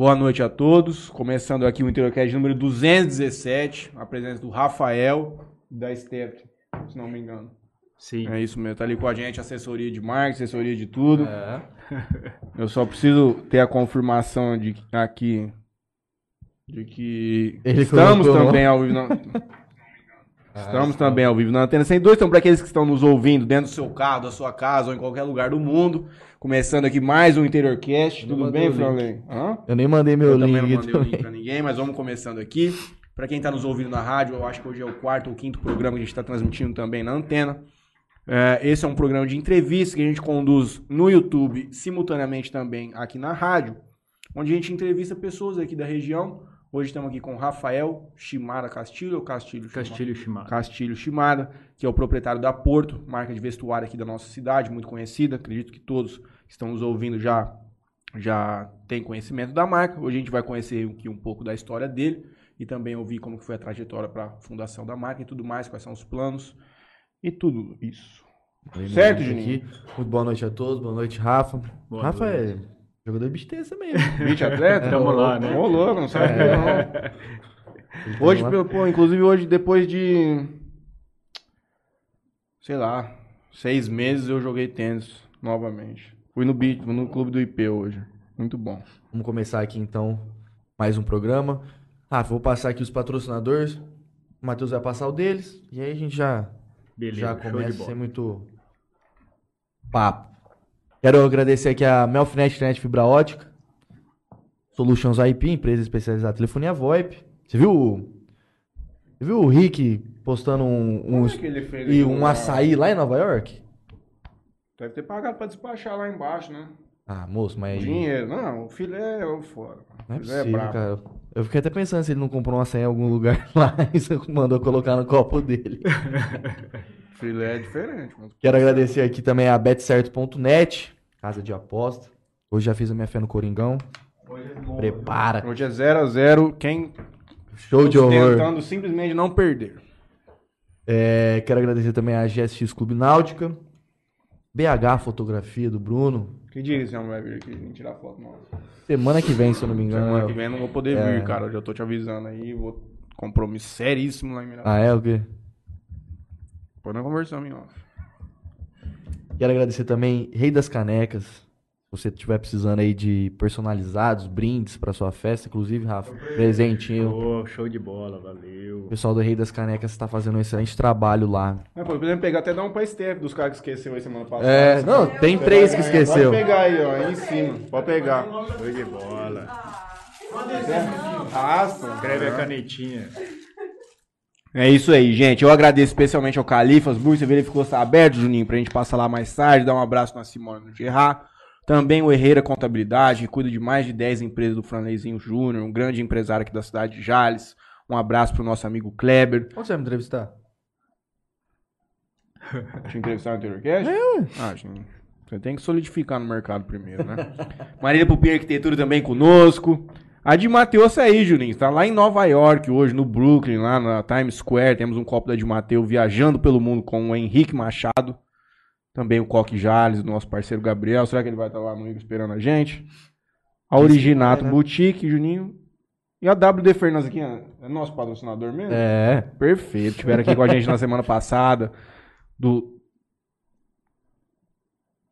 Boa noite a todos. Começando aqui o Intercast número 217. A presença do Rafael e da Stephanie, se não me engano. Sim. É isso mesmo. Tá ali com a gente, assessoria de marketing, assessoria de tudo. É. Eu só preciso ter a confirmação de que aqui de que Ele estamos colocou. também ao vivo. Na... Estamos também ao vivo na Antena 102. Então, para aqueles que estão nos ouvindo dentro do seu carro, da sua casa ou em qualquer lugar do mundo, começando aqui mais um Interiorcast. Não Tudo mandei bem, o link. Franley? Hã? Eu nem mandei meu Eu também link não aqui mandei o link também. pra ninguém, mas vamos começando aqui. Pra quem tá nos ouvindo na rádio, eu acho que hoje é o quarto ou quinto programa que a gente tá transmitindo também na antena. É, esse é um programa de entrevista que a gente conduz no YouTube, simultaneamente também aqui na rádio, onde a gente entrevista pessoas aqui da região. Hoje estamos aqui com o Rafael Shimada Castilho, ou Castilho Shimada? Castilho Shimada. Castilho Shimada, que é o proprietário da Porto, marca de vestuário aqui da nossa cidade, muito conhecida. Acredito que todos que estão nos ouvindo já, já têm conhecimento da marca. Hoje a gente vai conhecer aqui um pouco da história dele e também ouvir como que foi a trajetória para a fundação da marca e tudo mais, quais são os planos e tudo isso. Certo, Juninho? aqui. Muito boa noite a todos, boa noite, Rafa. Boa Rafa noite. é jogador bicho tenso mesmo. Beat atleta? Tamo lá, né? Ô, louco, não sabe É. não. Hoje, pô, inclusive hoje, depois de. Sei lá, seis meses eu joguei tênis novamente. Fui no beat, no clube do IP hoje. Muito bom. Vamos começar aqui então mais um programa. Rafa, vou passar aqui os patrocinadores. O Matheus vai passar o deles. E aí a gente já, Beleza, já show de começa sem muito papo. Quero agradecer aqui a Melfinet Net Fibra Ótica. Solutions IP, empresa especializada em telefonia VoIP. Você viu, você viu o Rick postando um, um, fez e um uma- açaí lá em Nova York? Deve ter pagado pra despachar lá embaixo, né? Ah, moço, mas. Dinheiro. Não, o filé é o fora. Não é filé possível, brabo. cara. Eu fiquei até pensando se ele não comprou uma senha em algum lugar lá e mandou colocar no copo dele. Filé é diferente. Mas... Quero agradecer aqui também a betcerto.net, casa de aposta. Hoje já fiz a minha fé no Coringão. Prepara. Hoje é 0x0. Quem Show de horror. tentando simplesmente não perder. É, quero agradecer também a GSX Clube Náutica. BH Fotografia do Bruno. Que dia que você não vai vir aqui e tirar foto nossa? Semana que vem, se eu não me engano. Semana é- que vem eu não vou poder É. vir, cara. Eu já tô te avisando aí. Vou compromisso seríssimo lá em Mirassol. Ah, é o quê? Depois nós conversamos em off. Quero agradecer também Rei das Canecas. Se você estiver precisando aí de personalizados, brindes para sua festa, inclusive, Rafa, presentinho. Ô, show de bola, valeu. O pessoal do Rei das Canecas está fazendo um excelente trabalho lá. É, pô, podemos pegar até dar um pra Steph dos caras que escreveu aí semana passada. É, não, tem três que esqueceu. Pode pegar aí, ó, aí em cima. Pode pegar. Show de bola. Arrasta. Escreve a canetinha. É isso aí, gente. Eu agradeço especialmente ao Califas Burg. Você vê ele ficou aberto, Juninho, pra gente passar lá mais tarde. Dar um abraço na Simone no Gerard. Também o Herreira Contabilidade, que cuida de mais de 10 empresas do Franleizinho Júnior, um grande empresário aqui da cidade de Jales. Um abraço pro nosso amigo Kleber. Onde você vai me entrevistar? Te entrevistar no Anteriorcast? É, ué. Ah, gente, você tem que solidificar no mercado primeiro, né? Marília Pupim Arquitetura também conosco. A de Mateus aí, Juninho. Tá lá em Nova York hoje, no Brooklyn, lá na Times Square. Temos um copo da de Mateus viajando pelo mundo com o Henrique Machado. Também o Coque Jales, nosso parceiro Gabriel. Será que ele vai estar lá no Igor esperando a gente? A Originato vai, né? Boutique, Juninho. E a WD Fernandes aqui, é é nosso patrocinador mesmo? É. Perfeito. Estiveram aqui com a gente na semana passada. Do.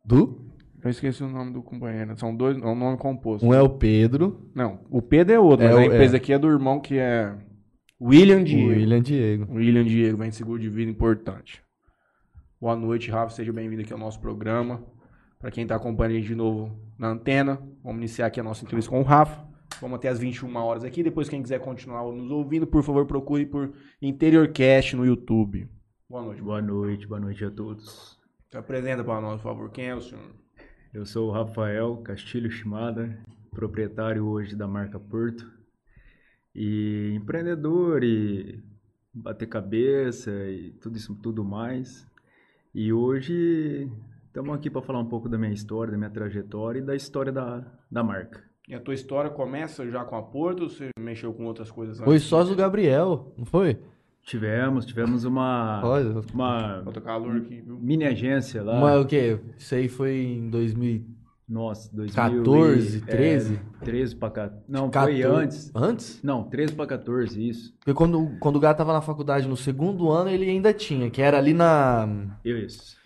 Do? Eu esqueci o nome do companheiro. São dois. É um nome composto. Um é o Pedro, Não, o Pedro é outro, É mas a o- empresa é. aqui é do irmão que é. William Diego. William Diego. William Diego, vem de seguro de vida importante. Boa noite, Rafa. Seja bem-vindo aqui ao nosso programa. Para quem está acompanhando a gente de novo na antena, vamos iniciar aqui a nossa entrevista com o Rafa. Vamos até as 21 horas aqui. Depois, quem quiser continuar nos ouvindo, por favor, procure por Interiorcast no YouTube. Boa noite. Boa noite, boa noite a todos. Se apresenta para nós, por favor. Quem é o senhor? Eu sou o Rafael Castilho Shimada, proprietário hoje da marca Porto. E empreendedor e bater cabeça e tudo isso, tudo mais. E hoje estamos aqui para falar um pouco da minha história, da minha trajetória e da história da, da marca. E a tua história começa já com a Porto ou você mexeu com outras coisas Foi antes? sócio do Gabriel, não foi? Tivemos, tivemos uma, Olha, uma Bota calor aqui, viu? mini agência lá. mas o quê? Isso aí foi em 2013? Nossa, 2000 14, e- 13? É, 13 pra. Não, 14. foi antes. Antes? Não, 13 pra 14, isso. Porque quando, quando o Gato tava na faculdade no segundo ano, ele ainda tinha, que era ali na. Isso.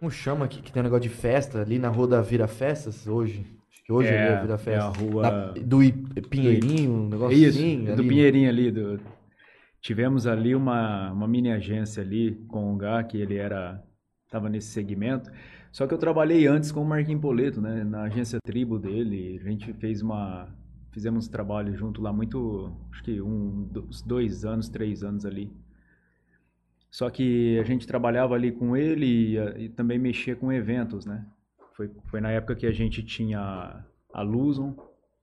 Como chama aqui? Que tem um negócio de festa, ali na rua da Vira Festas, hoje. Acho que hoje É, ali é Vira é a Festas. rua- Na- do I- Pinheirinho, um negócio Isso, assim. do ali. Pinheirinho ali. Do... Tivemos ali uma, uma mini agência ali com o Gá, que ele era tava nesse segmento. Só que eu trabalhei antes com o Marquinhos Poleto, né? Na agência Tribo dele. A gente fez uma... Fizemos trabalho junto lá muito... Acho que um, dois anos, três anos ali. Só que a gente trabalhava ali com ele e, e também mexia com eventos, né? Foi, foi na época que a gente tinha a Luzon,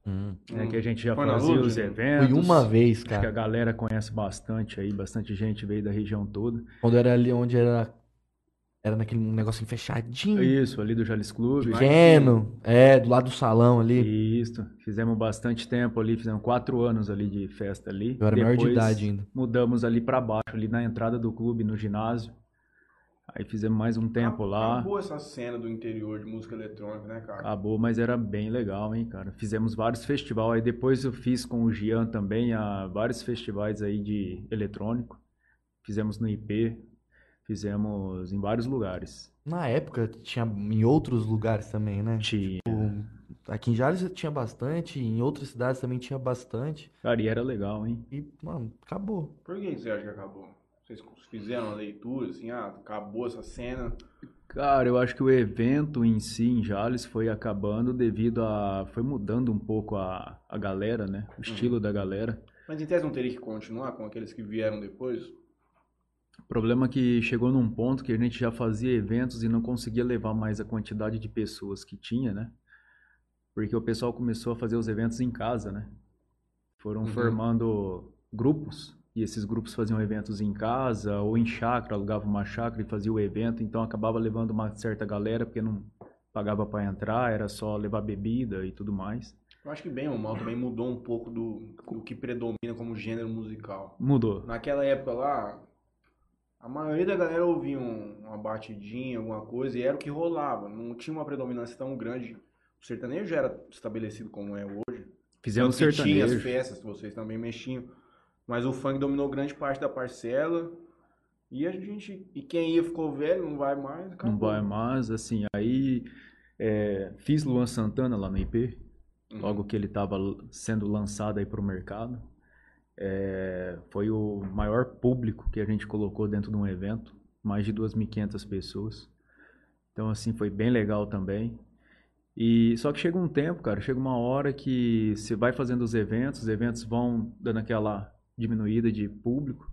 Hum. né, que a gente já Foi fazia os né? eventos. Fui uma vez, Acho que a cara. galera conhece bastante aí, bastante gente veio da região toda. Quando era ali onde era. Era naquele negocinho fechadinho. Isso, ali do Jales Clube. Pequeno. É, do lado do salão ali. Isso, fizemos bastante tempo ali, fizemos quatro anos ali de festa ali. Eu era maior de Depois idade ainda. Mudamos ali pra baixo, ali na entrada do clube, no ginásio. Aí fizemos mais um tempo lá. Acabou essa cena do interior de música eletrônica, né, cara? Acabou, mas era bem legal, hein, cara. Fizemos vários festivais. Aí depois eu fiz com o Gian também a, vários festivais aí de eletrônico. Fizemos no IP, fizemos em vários lugares. Na época tinha em outros lugares também, né? Tinha. Aqui em Jales tinha bastante, em outras cidades também tinha bastante. Cara, e era legal, hein? E, mano, acabou. Por que você acha que acabou? Vocês fizeram uma leitura, assim, ah, acabou essa cena. Cara, eu acho que o evento em si, em Jales, foi acabando devido a... Foi mudando um pouco a, a galera, né? O estilo da galera. Mas em tese não teria que continuar com aqueles que vieram depois? O problema é que chegou num ponto que a gente já fazia eventos e não conseguia levar mais a quantidade de pessoas que tinha, né? Porque o pessoal começou a fazer os eventos em casa, né? Foram Uhum. formando grupos e esses grupos faziam eventos em casa ou em chácara, alugavam uma chácara e fazia o evento, então acabava levando uma certa galera porque não pagava para entrar, era só levar bebida e tudo mais. Eu acho que bem ou mal também mudou um pouco do, do que predomina como gênero musical. Mudou. Naquela época lá, a maioria da galera ouvia um- uma batidinha, alguma coisa, e era o que rolava. Não tinha uma predominância tão grande. O sertanejo já era estabelecido como é hoje. Fizemos Tanto que Tinha as sertanejo. festas, vocês também mexiam. Mas o funk dominou grande parte da parcela. E a gente. E quem ia ficou velho, não vai mais. Acabou. Não vai mais, assim, aí é, fiz Luan Santana lá no IP, Uhum. logo que ele estava sendo lançado aí para o mercado. É, foi o maior público que a gente colocou dentro de um evento, mais de 2.500 pessoas. Então, assim, foi bem legal também. E só que chega um tempo, cara, chega uma hora que você vai fazendo os eventos, os eventos vão dando aquela diminuída de público,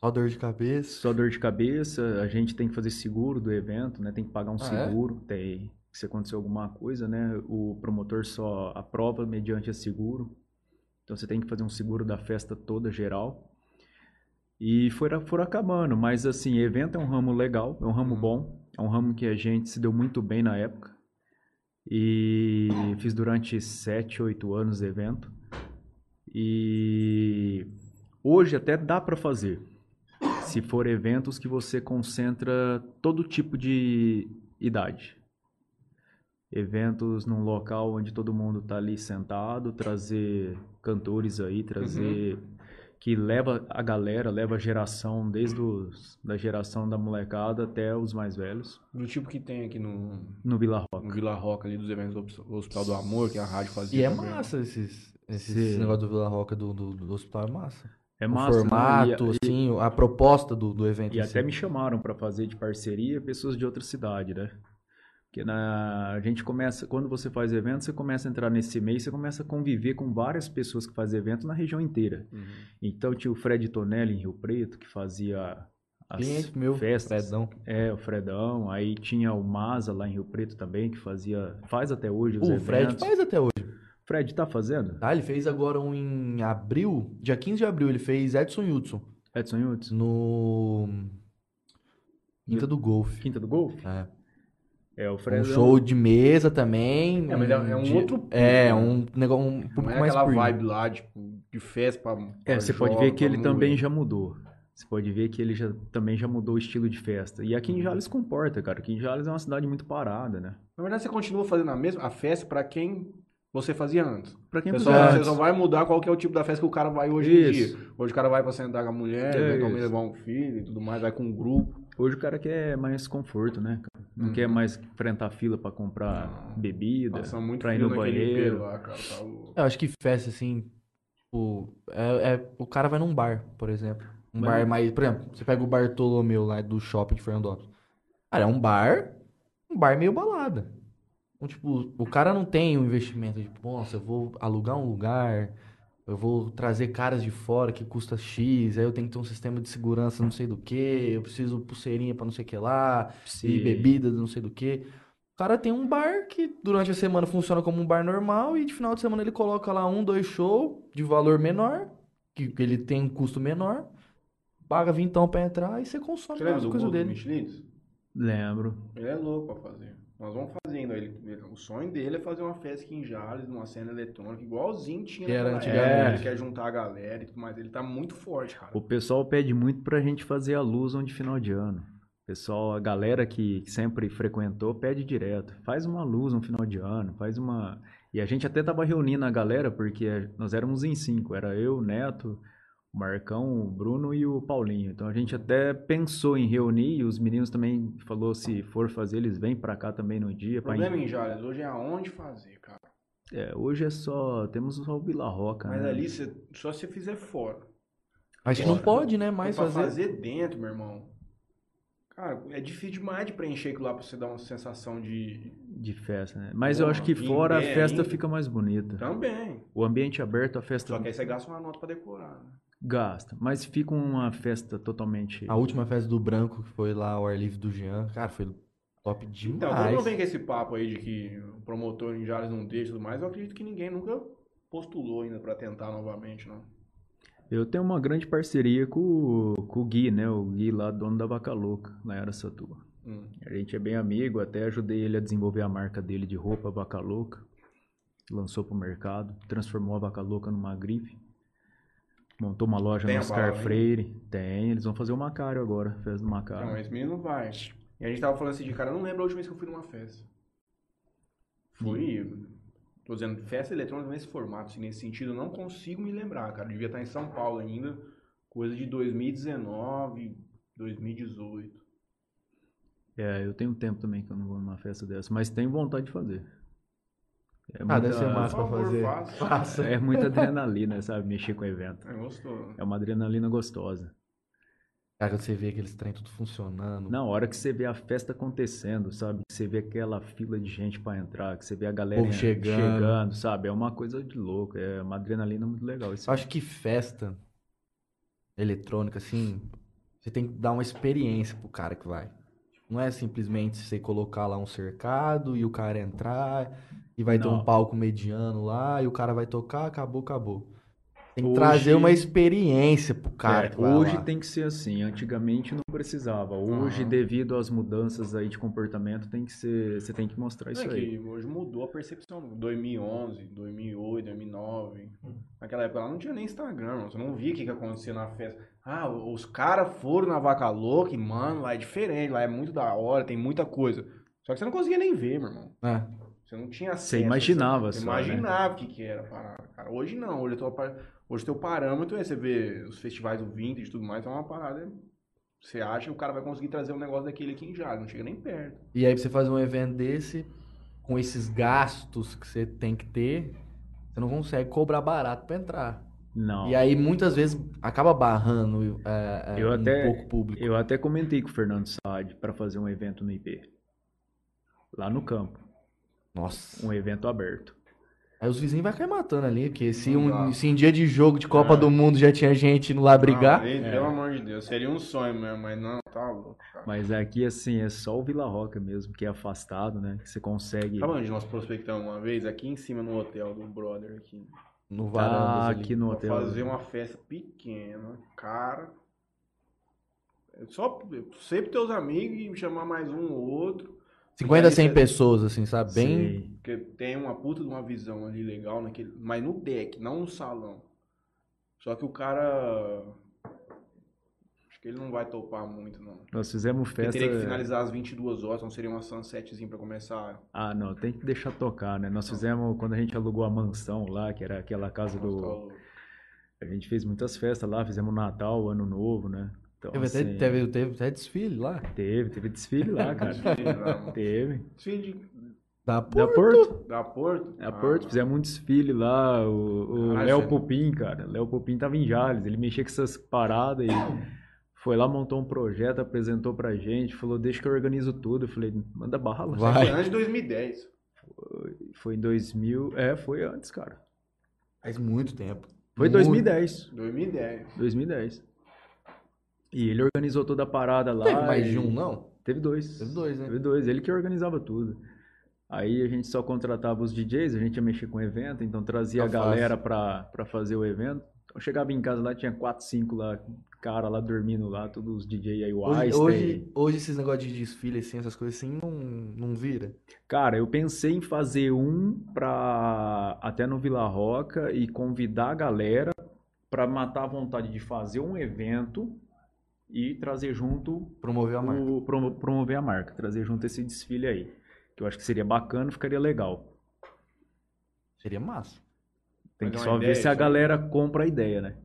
Só dor de cabeça. só dor de cabeça, a gente tem que fazer seguro do evento, né? Tem que pagar um Ah, é? seguro, tem se acontecer alguma coisa, né? O promotor só aprova mediante esse seguro. Então você tem que fazer um seguro da festa toda geral. E foram, foram acabando, mas assim, evento é um ramo legal, é um ramo Uhum. bom, é um ramo que a gente se deu muito bem na época. E fiz durante sete, oito anos evento. E hoje até dá para fazer. Se for eventos que você concentra todo tipo de idade. Eventos num local onde todo mundo tá ali sentado, trazer cantores aí, trazer que leva a galera, leva a geração desde os, da geração da molecada até os mais velhos Do tipo que tem aqui no, no Vila Rock. no Vila Roca ali dos eventos do Hospital do Amor, que a rádio fazia. E é também. massa esses, esses Sim. negócio do Vila Roca do, do, do hospital é massa. É o massa, né? formato, E- e- assim, a proposta do, do evento. E em até me chamaram para fazer de parceria pessoas de outra cidade, né? Porque na, a gente começa, quando você faz evento, você começa a entrar nesse meio, você começa a conviver com várias pessoas que fazem evento na região inteira. Uhum. Então tinha o Fred Tonelli em Rio Preto, que fazia as Cliente meu, festas. Fredão. É, o Fredão. Aí tinha o Maza lá em Rio Preto também, que fazia, faz até hoje os O eventos. Fred faz até hoje. Fred tá fazendo? Tá, ele fez agora um em abril, dia 15 de abril, ele fez Edson Hudson Edson Hudson? no Quinta do Golfe. Quinta do Golfe? É. É, o Um Fredão. show de mesa também. É, mas é- é um de- outro É, né? um negócio, um público é mais aquela vibe lá, tipo, de festa pra. É, pra você pode ver que ele também já mudou. Você pode ver que ele já, também já mudou o estilo de festa. E aqui em Jales comporta, cara. Aqui em Jales é uma cidade muito parada, né? Na verdade, você continua fazendo a mesma a festa pra quem você fazia antes. Pra quem antes. você só vai mudar qual que é o tipo da festa que o cara vai hoje em Isso. dia. Hoje o cara vai pra sentar com a mulher, É eventualmente levar um filho e tudo mais, vai com um grupo. Hoje o cara quer mais conforto, né? Não Uhum. quer mais enfrentar fila pra comprar bebida, Passa muito pra ir no banheiro. lá, cara. Tá. Eu acho que festa, assim, o, é, é- o cara vai num bar, por exemplo. Um Vai bar mais. Por exemplo, você pega o Bartolomeu lá do shopping de Fernandópolis. Cara, é um bar. Um bar meio balada. Então, tipo, o cara não tem um investimento de, nossa, eu vou alugar um lugar, eu vou trazer caras de fora que custa X, aí eu tenho que ter um sistema de segurança não sei do que, eu preciso pulseirinha pra não sei o que lá, e Sim. bebidas não sei do que. O cara tem um bar que durante a semana funciona como um bar normal e de final de semana ele coloca lá um, dois shows de valor menor, que que ele tem um custo menor, paga vintão pra entrar e você consome Você lembra do coisas Guto dele. Lembro. Ele é louco pra fazer. Nós vamos fazendo. Ele, ele- o sonho dele é fazer uma festa aqui em Jales, numa cena eletrônica, igualzinho tinha Que era antigamente. Ele quer juntar a galera e tudo mais. Ele tá muito forte, cara. O pessoal pede muito pra gente fazer a luz de final de ano. O pessoal, a galera que sempre frequentou, pede direto. Faz uma luz no final de ano, faz uma. E a gente até tava reunindo a galera, porque nós éramos em cinco. Era eu, o Neto, o Marcão, o Bruno e o Paulinho. Então a gente até pensou em reunir e os meninos também falou se for fazer, eles vêm pra cá também no dia. O problema em Jales hoje é aonde fazer, cara. É, hoje é só. Temos só o Vila Roca. Mas né? ali, você- só se fizer fora. Acho que não Fora. pode, né, mais pra fazer. fazer dentro, meu irmão. Cara, é difícil demais de preencher aquilo lá pra você dar uma sensação de. De festa, né? Mas Pô, eu acho que fora a pé festa ainda. fica mais bonita. Também. O ambiente aberto, a festa Só que aí você gasta uma nota pra decorar. Né? Gasta. Mas fica uma festa totalmente. A última festa do Branco, que foi lá ao ar livre do Jean, cara, foi top demais. Então, todo mundo vem com esse papo aí de que o promotor em Jales não deixa e tudo mais. Eu acredito que ninguém nunca postulou ainda pra tentar novamente, não. Eu tenho uma grande parceria com, o- com o Gui, né? O Gui lá, dono da Vaca Louca, lá em Araçatuba. Hum. A gente é bem amigo, até ajudei ele a desenvolver a marca dele de roupa Vaca Louca. Lançou pro mercado, transformou a Vaca Louca numa grife. Montou uma loja Tem no Oscar? Freire. Tem, eles vão fazer o Macário agora, festa do Não, Macário. esse menino não vai. E a gente tava falando assim de cara, eu não lembro a última vez que eu fui numa festa. Fui. Tô dizendo, festa eletrônica nesse formato, assim, nesse sentido, eu não consigo me lembrar, cara. Devia estar em São Paulo ainda. Coisa de 2019, 2018. É, eu tenho tempo também que eu não vou numa festa dessa, mas tenho vontade de fazer. É Ah, deve ser massa pra fazer. faça. Faça. É muita adrenalina, sabe? Mexer com o evento. É gostoso. É uma adrenalina gostosa. Cara, você vê aqueles trem tudo funcionando. Na hora que você vê a festa acontecendo, sabe? Que você vê aquela fila de gente pra entrar, que você vê a galera chegando. chegando, sabe? É uma coisa de louco, é uma adrenalina muito legal. Isso Eu acho que festa eletrônica, assim, você tem que dar uma experiência pro cara que vai. Não é simplesmente você colocar lá um cercado e o cara entrar e vai ter Não. um palco mediano lá e o cara vai tocar, acabou, acabou. Tem que Hoje- trazer uma experiência pro cara É, que vai hoje lá. tem que ser assim. Antigamente não precisava. Hoje, Aham. devido às mudanças aí de comportamento, tem que ser. Você tem que mostrar Não isso é aí. que hoje mudou a percepção. 2011, 2008, 2009. Naquela época lá não tinha nem Instagram, você não via o que, que acontecia na festa. Ah, os caras foram na Vaca Louca e, mano, lá é diferente, lá é muito da hora, tem muita coisa. Só que você não conseguia nem ver, meu irmão. É. Você não tinha acesso. Você imaginava Você só, né? imaginava o que, que era a parada, cara. Hoje não, hoje, tô, par- hoje teu parâmetro é você ver os festivais do Vintage e tudo mais, é uma parada. Você acha que o cara vai conseguir trazer um negócio daquele aqui em Jales, não chega nem perto. E aí pra você fazer um evento desse, com esses gastos que você tem que ter, você não consegue cobrar barato pra entrar. Não. E aí muitas vezes acaba barrando é, é, Eu um até- pouco público. Eu até comentei com o Fernando Saad para fazer um evento no IP. Lá no campo. Nossa. Um evento aberto. Aí os vizinhos vão cair matando ali, porque se, um, se em dia de jogo de Copa É. do Mundo já tinha gente indo lá brigar. Não, aí, Pelo amor de Deus, seria um sonho mesmo, mas não, tá louco, cara. Mas aqui, assim, é só o Vila Roca mesmo, que é afastado, né? Que você consegue. Sabe onde nós prospectamos uma vez? Aqui em cima no hotel do brother aqui. No Ah, ali. aqui no hotel. fazer uma festa pequena, cara. Só você pros teus amigos e chamar mais um ou outro. 50 a 100 Aí você- pessoas, assim, sabe? Bem. Porque tem uma puta de uma visão ali legal naquele. Mas no deck, não no salão. Só que o cara. Acho que ele não vai topar muito, não. Nós fizemos Porque festa. teria que finalizar às 22 horas, então seria uma sunsetzinha pra começar. Ah, não, tem que deixar tocar, né? Nós fizemos quando a gente alugou a mansão lá, que era aquela casa do. A gente fez muitas festas lá, fizemos Natal, Ano Novo, né? Então, Teve, até, assim, teve, teve até desfile lá. teve, teve desfile lá, cara. Desfile lá, mano. teve. Desfile de- Da Da Porto. Porto. da Porto? Da Ah, Porto, fizemos um desfile lá. O, Léo Pupim, cara. Léo Pupim tava em Jales. Ele mexia com essas paradas e foi lá, montou um projeto, apresentou pra gente, falou, deixa que eu organizo tudo. Eu falei, manda bala. Vai. Foi antes de 2010. Foi em 2000. É, foi antes, cara. Faz muito tempo. Foi em Muito. 2010. 2010. 2010. E ele organizou toda a parada lá. Teve mais e- de um, não? Teve dois. Teve dois, né? Teve dois. Ele que organizava tudo. Aí a gente só contratava os DJs, a gente ia mexer com o evento, então trazia Tá a galera pra, pra fazer o evento. Eu chegava em casa lá, tinha quatro, cinco lá, cara lá dormindo lá, todos os DJ aí, o Hoje, hoje, hoje esses negócios de desfile, assim, essas coisas assim, não, não vira. Cara, eu pensei em fazer um pra até no Vila Roca e convidar a galera pra matar a vontade de fazer um evento e trazer junto Promover a marca. o, promo- promover a marca, trazer junto esse desfile aí. Que eu acho que seria bacana, ficaria legal. Seria massa. Tem Mas que é só ver se a galera compra a ideia, né?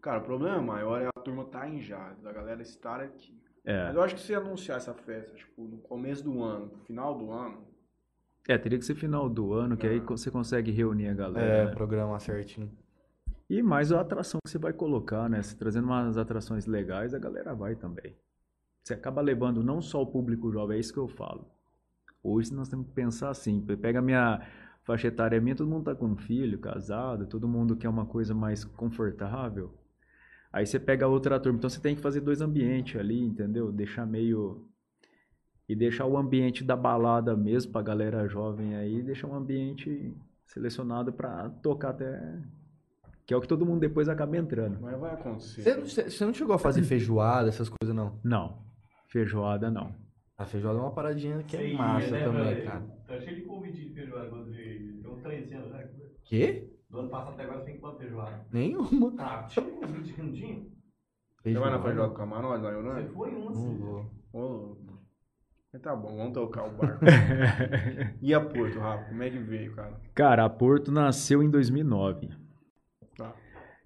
Cara, o problema maior é a turma tá em Jales, a galera estar aqui. É. Mas eu acho que se anunciar essa festa, tipo, no começo do ano, no final do ano, É, teria que ser final do ano, que aí você consegue reunir a É, galera. né? programar certinho. E mais a atração que você vai colocar, né? Se trazendo umas atrações legais, a galera vai também. Você acaba levando não só o público jovem, é isso que eu falo. Hoje nós temos que pensar assim, pega a minha faixa etária minha, todo mundo tá com filho, casado, todo mundo quer uma coisa mais confortável. Aí você pega outra turma, então você tem que fazer dois ambientes ali, entendeu? Deixar meio e deixar o ambiente da balada mesmo pra galera jovem aí, deixar um ambiente selecionado pra tocar até que é o que todo mundo depois acaba entrando. mas vai acontecer. Você, você- não chegou a fazer feijoada, essas coisas, não? Não, feijoada não. A feijoada é uma paradinha que é Sei, massa né, também, velho? cara. Tá cheio de convite de feijoada. Tem uns três anos, né? Quê? Do ano passado até agora você tem quanto feijoada? Nenhuma. Ah, tinha convite que não tinha? Você vai na feijoada com camarote lá em Você foi um Não assim. vou. Ô, louco. Mas tá bom, vamos tocar o barco. e a Porto, Rafa, como é que veio, cara? Cara, a Porto nasceu em 2009.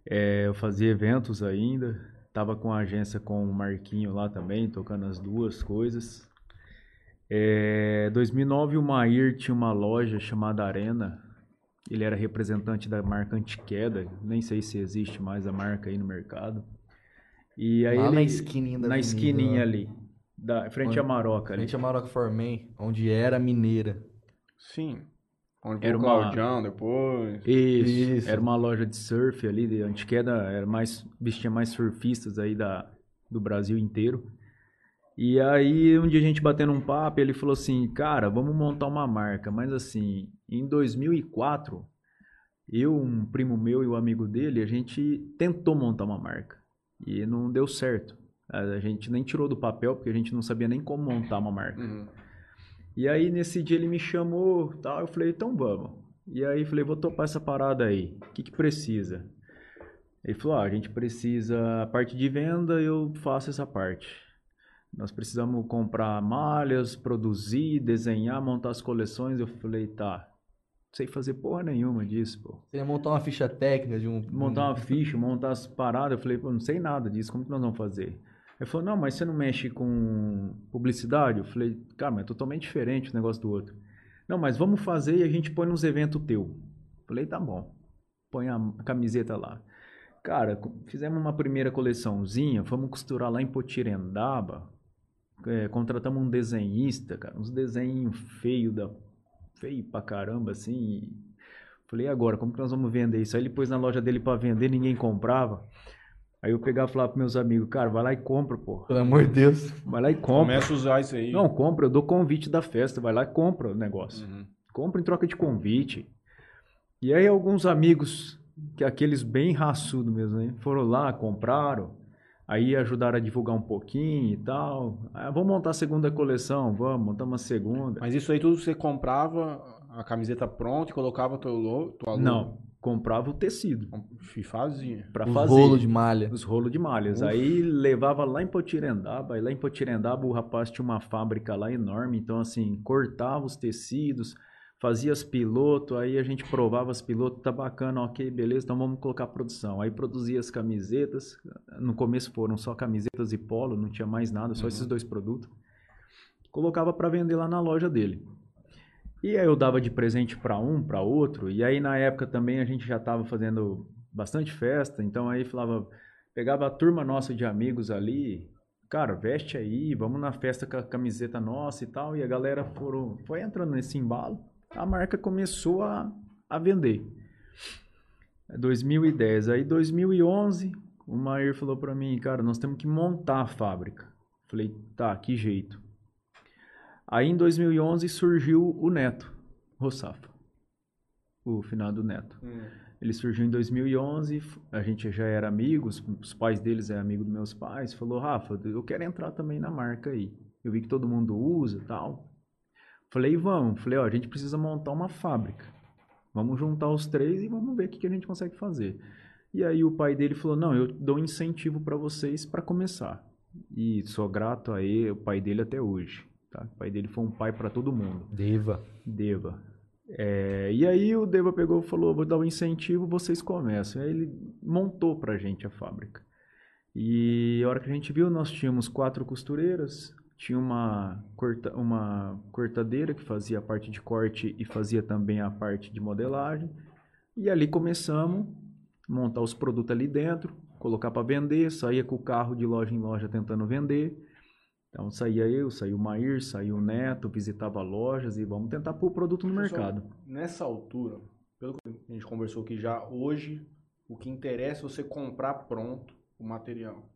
É, eu fazia eventos ainda, tava com a agência com o Marquinho lá também, tocando as duas coisas. É, 2009 o Mair tinha uma loja chamada Arena. Ele era representante da marca Antiqueda, nem sei se existe mais a marca aí no mercado. E aí Lá ele, na esquininha da na avenida, esquininha ali, da frente à Onde- Maroca ali. Frente a Maroca Formen, onde era mineira. Sim. Onde Era o uma- Claudião depois. Isso, Isso. era uma loja de surf ali, de Antiqueda, era mais, vestia mais surfistas aí da, do Brasil inteiro. E aí, um dia a gente batendo um papo, ele falou assim, cara, vamos montar uma marca, mas assim, em 2004, eu, um primo meu e o amigo dele, a gente tentou montar uma marca e não deu certo. A gente nem tirou do papel, porque a gente não sabia nem como montar uma marca. Uhum. E aí nesse dia ele me chamou, tal, eu falei, então vamos. E aí falei, vou topar essa parada aí. O que que precisa? Ele falou, ah, a gente precisa a parte de venda, eu faço essa parte. Nós precisamos comprar malhas, produzir, desenhar, montar as coleções. Eu falei, tá. Não sei fazer porra nenhuma disso, pô. Você ia montar uma ficha técnica de um. Montar uma ficha, montar as paradas. Eu falei, pô, não sei nada disso, como que nós vamos fazer? Ele falou, não, mas você não mexe com publicidade? Eu falei, cara, mas é totalmente diferente o negócio do outro. Não, mas vamos fazer e a gente põe nos eventos teu. Eu falei, tá bom. Põe a camiseta lá. Cara, fizemos uma primeira coleçãozinha, fomos costurar lá em Potirendaba. É, contratamos um desenhista, cara, uns desenhos feios da feio pra caramba assim. Falei, agora, como que nós vamos vender isso? Aí ele pôs na loja dele pra vender, ninguém comprava. Aí eu pegava e falava pros meus amigos, cara, vai lá e compra, pô. Pelo amor de Deus. Vai lá e compra. Começa a usar isso aí. Não, compra, eu dou convite da festa, vai lá e compra o negócio. Uhum. Compra em troca de convite. E aí alguns amigos, que aqueles bem raçudos mesmo, né? Foram lá, compraram. Aí ajudaram a divulgar um pouquinho e tal. Ah, vamos montar a segunda coleção, vamos, montar uma segunda. Mas isso aí tudo você comprava a camiseta pronta e colocava teu logo, tua logo? Não, comprava o tecido E fazia. para Os fazer. rolos de malha. Os rolos de malhas. Aí levava lá em Potirendaba, e lá em Potirendaba o rapaz tinha uma fábrica lá enorme, então assim, cortava os tecidos, fazia as pilotos, aí a gente provava as pilotos, tá bacana, ok, beleza, então vamos colocar produção. Aí produzia as camisetas, no começo foram só camisetas e polo, não tinha mais nada, só esses dois produtos. Colocava para vender lá na loja dele. E aí eu dava de presente para um, para outro, e aí na época também a gente já estava fazendo bastante festa, então aí falava, pegava a turma nossa de amigos ali, cara, veste aí, vamos na festa com a camiseta nossa e tal, e a galera foram, foi entrando nesse embalo, a marca começou a, a vender. É 2010, aí 2011, o Mair falou para mim, cara, nós temos que montar a fábrica. Falei, tá, que jeito? Aí em 2011 surgiu o Neto, Rossafa, o finado Neto. Ele surgiu em 2011, f- a gente já era amigos, os pais deles é amigo dos meus pais, falou, Rafa, eu quero entrar também na marca aí. Eu vi que todo mundo usa e tal. Falei, vamos. Falei, ó, a gente precisa montar uma fábrica. Vamos juntar os três e vamos ver o que, que a gente consegue fazer. E aí o pai dele falou, não, eu dou incentivo para vocês para começar. E sou grato a ele, o pai dele até hoje. Tá? O pai dele foi um pai para todo mundo. Deva. Deva. É, e aí o Deva pegou e falou, vou dar um incentivo, vocês começam. Aí ele montou pra gente a fábrica. E a hora que a gente viu, nós tínhamos quatro costureiras, tinha uma, corta, uma cortadeira que fazia a parte de corte e fazia também a parte de modelagem. E ali começamos a montar os produtos ali dentro, colocar para vender, saía com o carro de loja em loja tentando vender. Então saía eu, saía o Maír, saía o Neto, visitava lojas e vamos tentar pôr o produto no mercado. Nessa altura, pelo que a gente conversou aqui já, hoje o que interessa é você comprar pronto o material.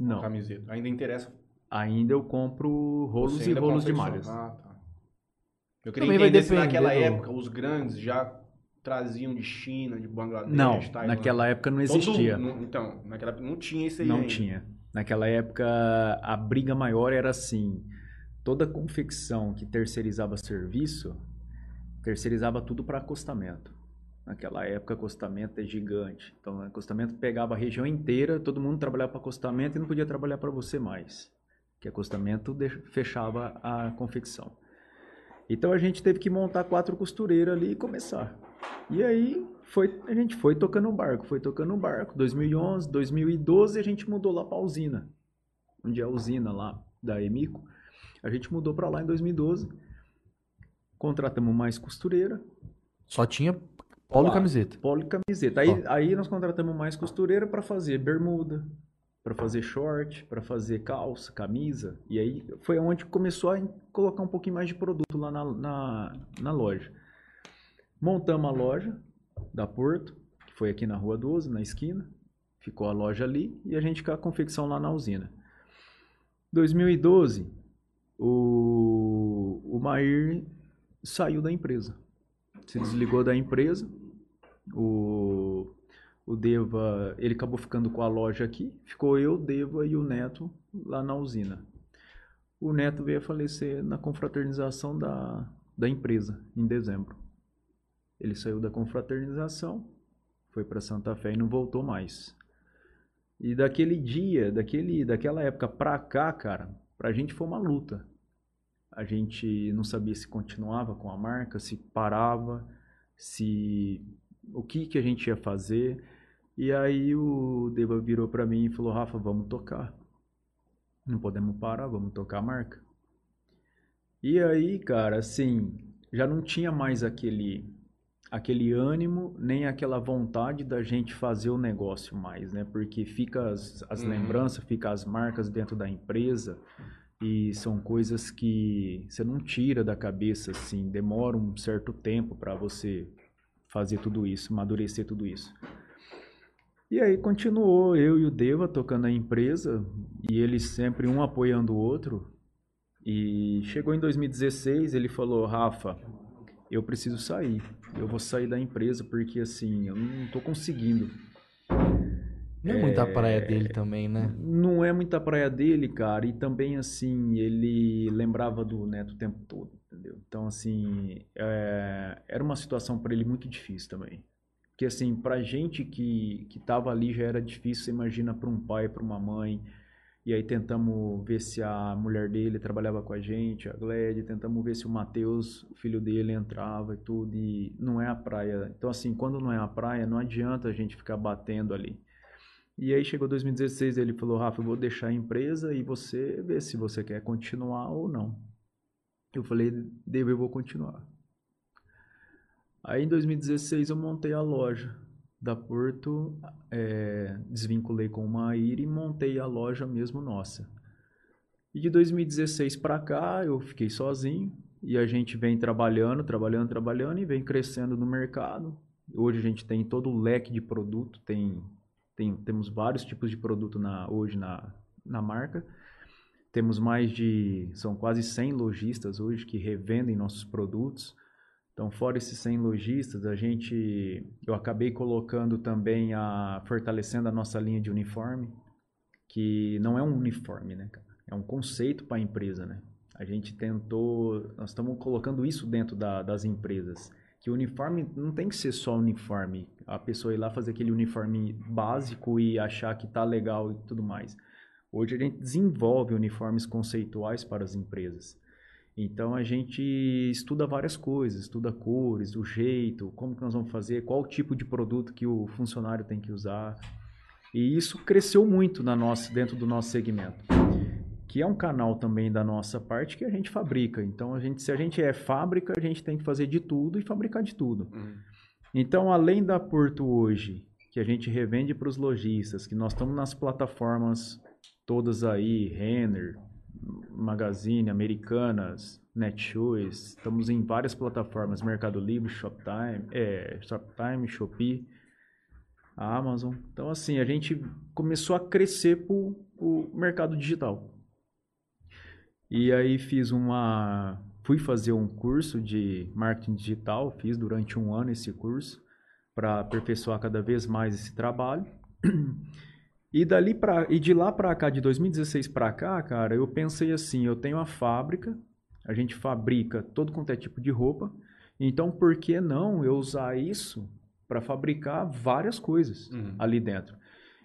A Não, camiseta. Ainda interessa. ainda eu compro rolos e rolos de malhas. Ah, tá. Eu queria Também vai entender se depender naquela do- época os grandes já traziam de China, de Bangladesh, Não, Tailândia. naquela época não Todo- existia. não- então, naquela época não tinha isso aí Não ainda. tinha. Naquela época, a briga maior era assim: toda confecção que terceirizava serviço, terceirizava tudo para acostamento. Naquela época, acostamento é gigante. Então, acostamento pegava a região inteira, todo mundo trabalhava para acostamento e não podia trabalhar para você mais. Que acostamento fechava a confecção. Então, a gente teve que montar quatro costureiras ali e começar. E aí foi, a gente foi tocando o barco, foi tocando o barco. 2011, 2012 a gente mudou lá para a usina, onde é a usina lá da Emico. A gente mudou para lá em 2012. Contratamos mais costureira, Só tinha polo e camiseta. polo e camiseta. Aí, aí nós contratamos mais costureira para fazer bermuda, para fazer short, para fazer calça, camisa. E aí foi onde começou a colocar um pouquinho mais de produto lá na, na, na loja. Montamos a loja da Porto, que foi aqui na Rua 12, na esquina. Ficou a loja ali e a gente com a confecção lá na usina. 2012, o, o Mair saiu da empresa. Se desligou da empresa. O, o Deva, ele acabou ficando com a loja aqui. Ficou eu, Deva e o Neto lá na usina. O Neto veio a falecer na confraternização da, da empresa, em dezembro. Ele saiu da confraternização, foi para Santa Fé e não voltou mais. E daquele dia, daquele, daquela época pra cá, cara, pra gente foi uma luta. A gente não sabia se continuava com a marca, se parava, se o que que a gente ia fazer. E aí o Deva virou pra mim e falou: "Rafa, vamos tocar. Não podemos parar, vamos tocar a marca". E aí, cara, assim, já não tinha mais aquele aquele ânimo, nem aquela vontade da gente fazer o negócio mais, né? Porque fica as, as Uhum. lembranças, fica as marcas dentro da empresa e são coisas que você não tira da cabeça assim, demora um certo tempo para você fazer tudo isso, amadurecer tudo isso. E aí continuou eu e o Deva tocando a empresa e eles sempre um apoiando o outro. E chegou em 2016, ele falou: "Rafa, eu preciso sair. Eu vou sair da empresa porque assim, eu não tô conseguindo. Não é muita praia dele também, né? Não é muita praia dele, cara, e também assim, ele lembrava do Neto o tempo todo, entendeu? Então assim, é, era uma situação para ele muito difícil também. Porque assim, pra gente que, que tava ali já era difícil, você imagina para um pai, para uma mãe. E aí tentamos ver se a mulher dele trabalhava com a gente, a Gled, tentamos ver se o Matheus, o filho dele, entrava e tudo, e não é a praia. Então assim, quando não é a praia, não adianta a gente ficar batendo ali. E aí chegou 2016, ele falou, Rafa, eu vou deixar a empresa e você vê se você quer continuar ou não. Eu falei, David, eu vou continuar. Aí em 2016 eu montei a loja da Porto, é, desvinculei com uma Maíra e montei a loja mesmo nossa. E de 2016 para cá eu fiquei sozinho e a gente vem trabalhando, trabalhando, trabalhando e vem crescendo no mercado. Hoje a gente tem todo o leque de produto, tem, tem temos vários tipos de produto na, hoje na, na marca. Temos mais de, são quase 100 lojistas hoje que revendem nossos produtos. Então, fora esses 100 lojistas, a gente, eu acabei colocando também a fortalecendo a nossa linha de uniforme, que não é um uniforme, né? É um conceito para a empresa, né? A gente tentou, nós estamos colocando isso dentro da, das empresas, que o uniforme não tem que ser só uniforme, a pessoa ir lá fazer aquele uniforme básico e achar que tá legal e tudo mais. Hoje a gente desenvolve uniformes conceituais para as empresas. Então a gente estuda várias coisas, estuda cores, o jeito, como que nós vamos fazer, qual tipo de produto que o funcionário tem que usar. E isso cresceu muito na nossa, dentro do nosso segmento, que é um canal também da nossa parte que a gente fabrica. Então a gente, se a gente é fábrica, a gente tem que fazer de tudo e fabricar de tudo. Uhum. Então além da Porto hoje, que a gente revende para os lojistas, que nós estamos nas plataformas todas aí, Renner, Magazine, Americanas, Netshoes, estamos em várias plataformas, Mercado Livre, Shoptime, é, Shoptime, Shopee, Amazon. Então, assim, a gente começou a crescer para o mercado digital. E aí fiz uma... Fui fazer um curso de marketing digital, fiz durante um ano esse curso, para aperfeiçoar cada vez mais esse trabalho. E dali para e de lá para cá, de 2016 para cá, cara, eu pensei assim, eu tenho a fábrica, a gente fabrica todo quanto é tipo de roupa, então por que não eu usar isso para fabricar várias coisas uhum. ali dentro?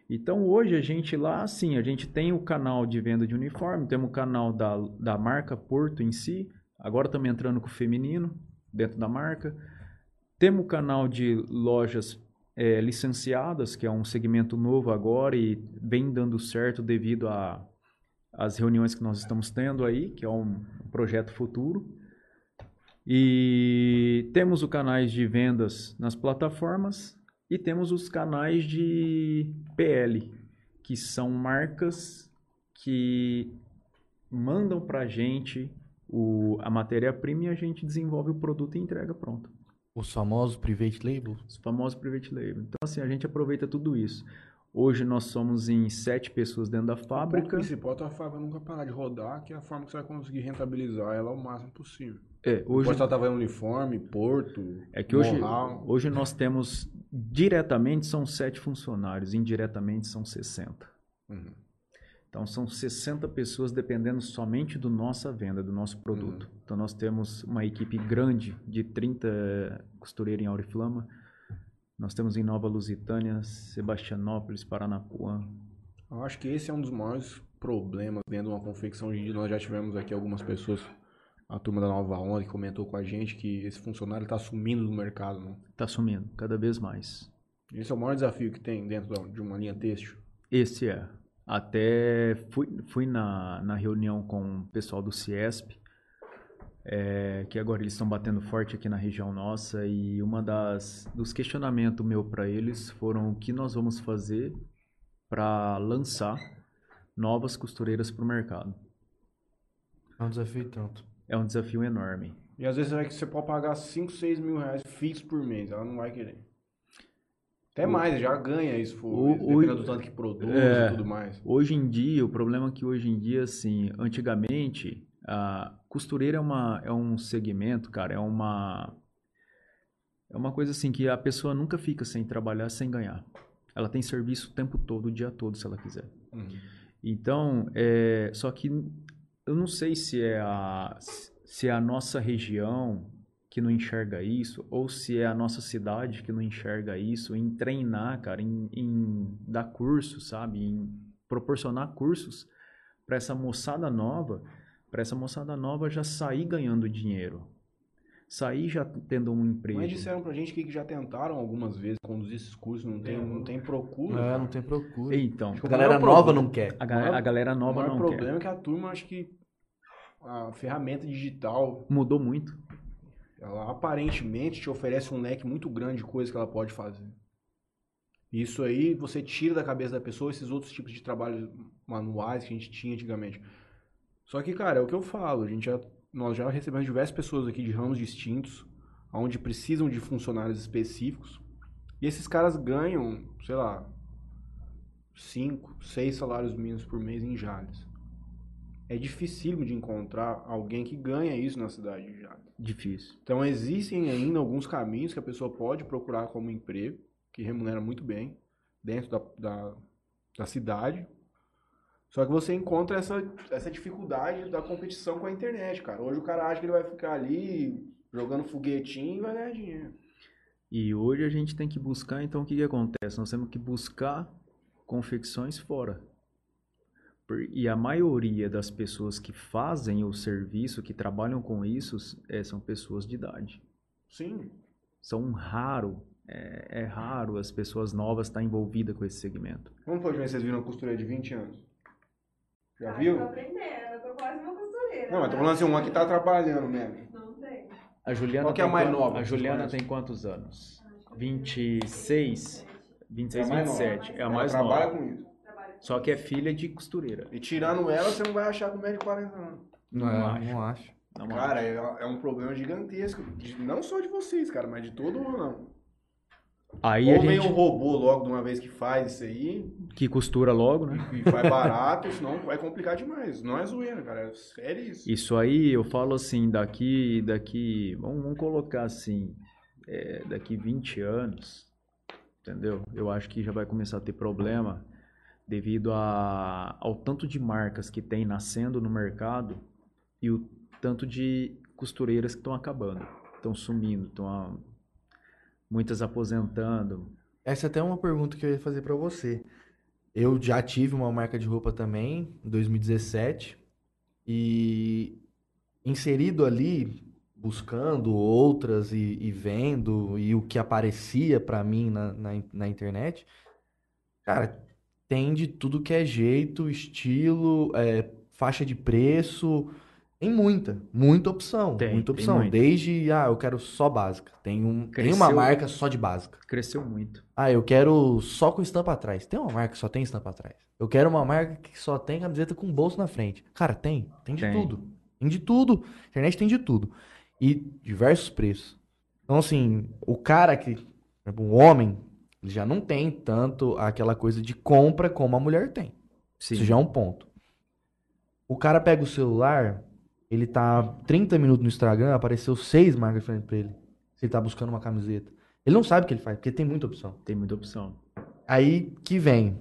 Então hoje a gente lá, assim, a gente tem o canal de venda de uniforme, temos o canal da, da marca Porto em si, agora estamos entrando com o feminino dentro da marca. Temos o canal de lojas é, licenciadas, que é um segmento novo agora e vem dando certo devido as reuniões que nós estamos tendo aí, que é um projeto futuro. E temos os canais de vendas nas plataformas e temos os canais de PL, que são marcas que mandam para a gente o, a matéria-prima e a gente desenvolve o produto e entrega pronto. Os famosos private label? Os famosos private label. Então, assim, a gente aproveita tudo isso. Hoje nós somos em sete pessoas dentro da fábrica. O principal é a fábrica nunca parar de rodar, que é a forma que você vai conseguir rentabilizar ela ao máximo possível. É, hoje... Ela estava em uniforme, porto, É que hoje, hoje nós temos, diretamente são sete funcionários, indiretamente são 60. Uhum. Então são 60 pessoas dependendo somente do nossa venda, do nosso produto. Uhum. Então nós temos uma equipe grande de 30 costureiros em Auriflama. Nós temos em Nova Lusitânia, Sebastianópolis, Paranapuã. Eu acho que esse é um dos maiores problemas dentro de uma confecção. Hoje em dia nós já tivemos aqui algumas pessoas, a turma da Nova Onda, que comentou com a gente que esse funcionário está sumindo no mercado. Está né? Sumindo, cada vez mais. Esse é o maior desafio que tem dentro de uma linha têxtil. Esse é. Até fui, fui na, na reunião com o pessoal do Ciesp, é, que agora eles estão batendo forte aqui na região nossa e uma das dos questionamentos meu para eles foram o que nós vamos fazer para lançar novas costureiras para o mercado. É um desafio tanto. É um desafio enorme. E às vezes você pode pagar 5, 6 mil reais fixo por mês, ela não vai querer. Até mais, já ganha isso, for, dependendo do tanto que produz é, e tudo mais. Hoje em dia, o problema é que hoje em dia, assim, antigamente, a costureira é, uma, é um segmento, cara, é uma... É uma coisa assim que a pessoa nunca fica sem trabalhar, sem ganhar. Ela tem serviço o tempo todo, o dia todo, se ela quiser. Uhum. Então, é, só que eu não sei se é a, se é a nossa região que não enxerga isso, ou se é a nossa cidade que não enxerga isso, em treinar, cara, em, em dar curso, sabe? Em proporcionar cursos para essa moçada nova, para essa moçada nova já sair ganhando dinheiro. Sair já tendo um emprego. Mas disseram pra gente que já tentaram algumas vezes conduzir esses cursos, não tem, não tem procura. É, não tem procura. Então, A galera maior nova problema- não quer. a, ga- a galera o nova não problema quer. é que a turma, acho que a ferramenta digital, Mudou muito. Ela aparentemente te oferece um leque muito grande de coisas que ela pode fazer. Isso aí você tira da cabeça da pessoa esses outros tipos de trabalhos manuais que a gente tinha antigamente. Só que, cara, é o que eu falo, a gente já, nós já recebemos diversas pessoas aqui de ramos distintos, onde precisam de funcionários específicos, e esses caras ganham, sei lá, cinco, seis salários mínimos por mês em Jales. É dificílimo de encontrar alguém que ganha isso na cidade de Jales. Difícil. Então existem ainda alguns caminhos que a pessoa pode procurar como emprego, que remunera muito bem, dentro da, da, da cidade. Só que você encontra essa, essa dificuldade da competição com a internet, cara. Hoje o cara acha que ele vai ficar ali jogando foguetinho e vai ganhar dinheiro. E hoje a gente tem que buscar, então o que, que acontece? Nós temos que buscar confecções fora. E a maioria das pessoas que fazem o serviço, que trabalham com isso, é, são pessoas de idade. Sim. São raro, é, é raro as pessoas novas estar envolvidas com esse segmento. Vamos pôr ver se vocês viram uma costureira de 20 anos. Já Ah, viu? Tô aprendendo, eu tô quase uma costureira. Não, mas tô falando assim, uma que tá trabalhando mesmo. Não tem. A Juliana Qual que é a tem mais quan- nova A que Juliana tem quantos anos? 26, 26, mais nova. 27. É a Ela mais trabalha nova. com isso. Só que é filha de costureira. E tirando ela, você não vai achar com médio de 40 anos. Não, Não é, acho. não acho. Não, Cara, é, é um problema gigantesco. de- não só de vocês, cara, mas de todo o ramo. Aí Ou a vem gente um robô logo de uma vez que faz isso aí que costura logo, né? e faz barato, senão vai complicar demais. Não é zoeira, cara. É sério isso. Isso aí eu falo assim, daqui, daqui, vamos, vamos colocar assim, é, daqui 20 anos, entendeu? Eu acho que já vai começar a ter problema devido a, ao tanto de marcas que tem nascendo no mercado e o tanto de costureiras que estão acabando, estão sumindo, estão a- muitas aposentando. Essa é até uma pergunta que eu ia fazer pra você. Eu já tive uma marca de roupa também, em 2017, e inserido ali, buscando outras e, e vendo, e o que aparecia pra mim na, na, na internet, cara, tem de tudo que é jeito, estilo, é, faixa de preço, tem muita, muita opção, Tem, muita tem opção. muito. Desde, ah, eu quero só básica. Tem, um, tem uma Cresceu. marca só de básica. Cresceu muito. Ah, eu quero só com estampa atrás. Tem uma marca que só tem estampa atrás. Eu quero uma marca que só tem camiseta com bolso na frente. Cara, tem. Tem de Tem. tudo. Tem de tudo. Internet tem de tudo. E diversos preços. Então, assim, o cara que. Um homem, já não tem tanto aquela coisa de compra como a mulher tem. Sim. Isso já é um ponto. O cara pega o celular, ele tá 30 minutos no Instagram, apareceu seis marcas diferentes pra ele. Se ele tá buscando uma camiseta. Ele não sabe o que ele faz, porque tem muita opção. Tem muita opção. Aí que vem.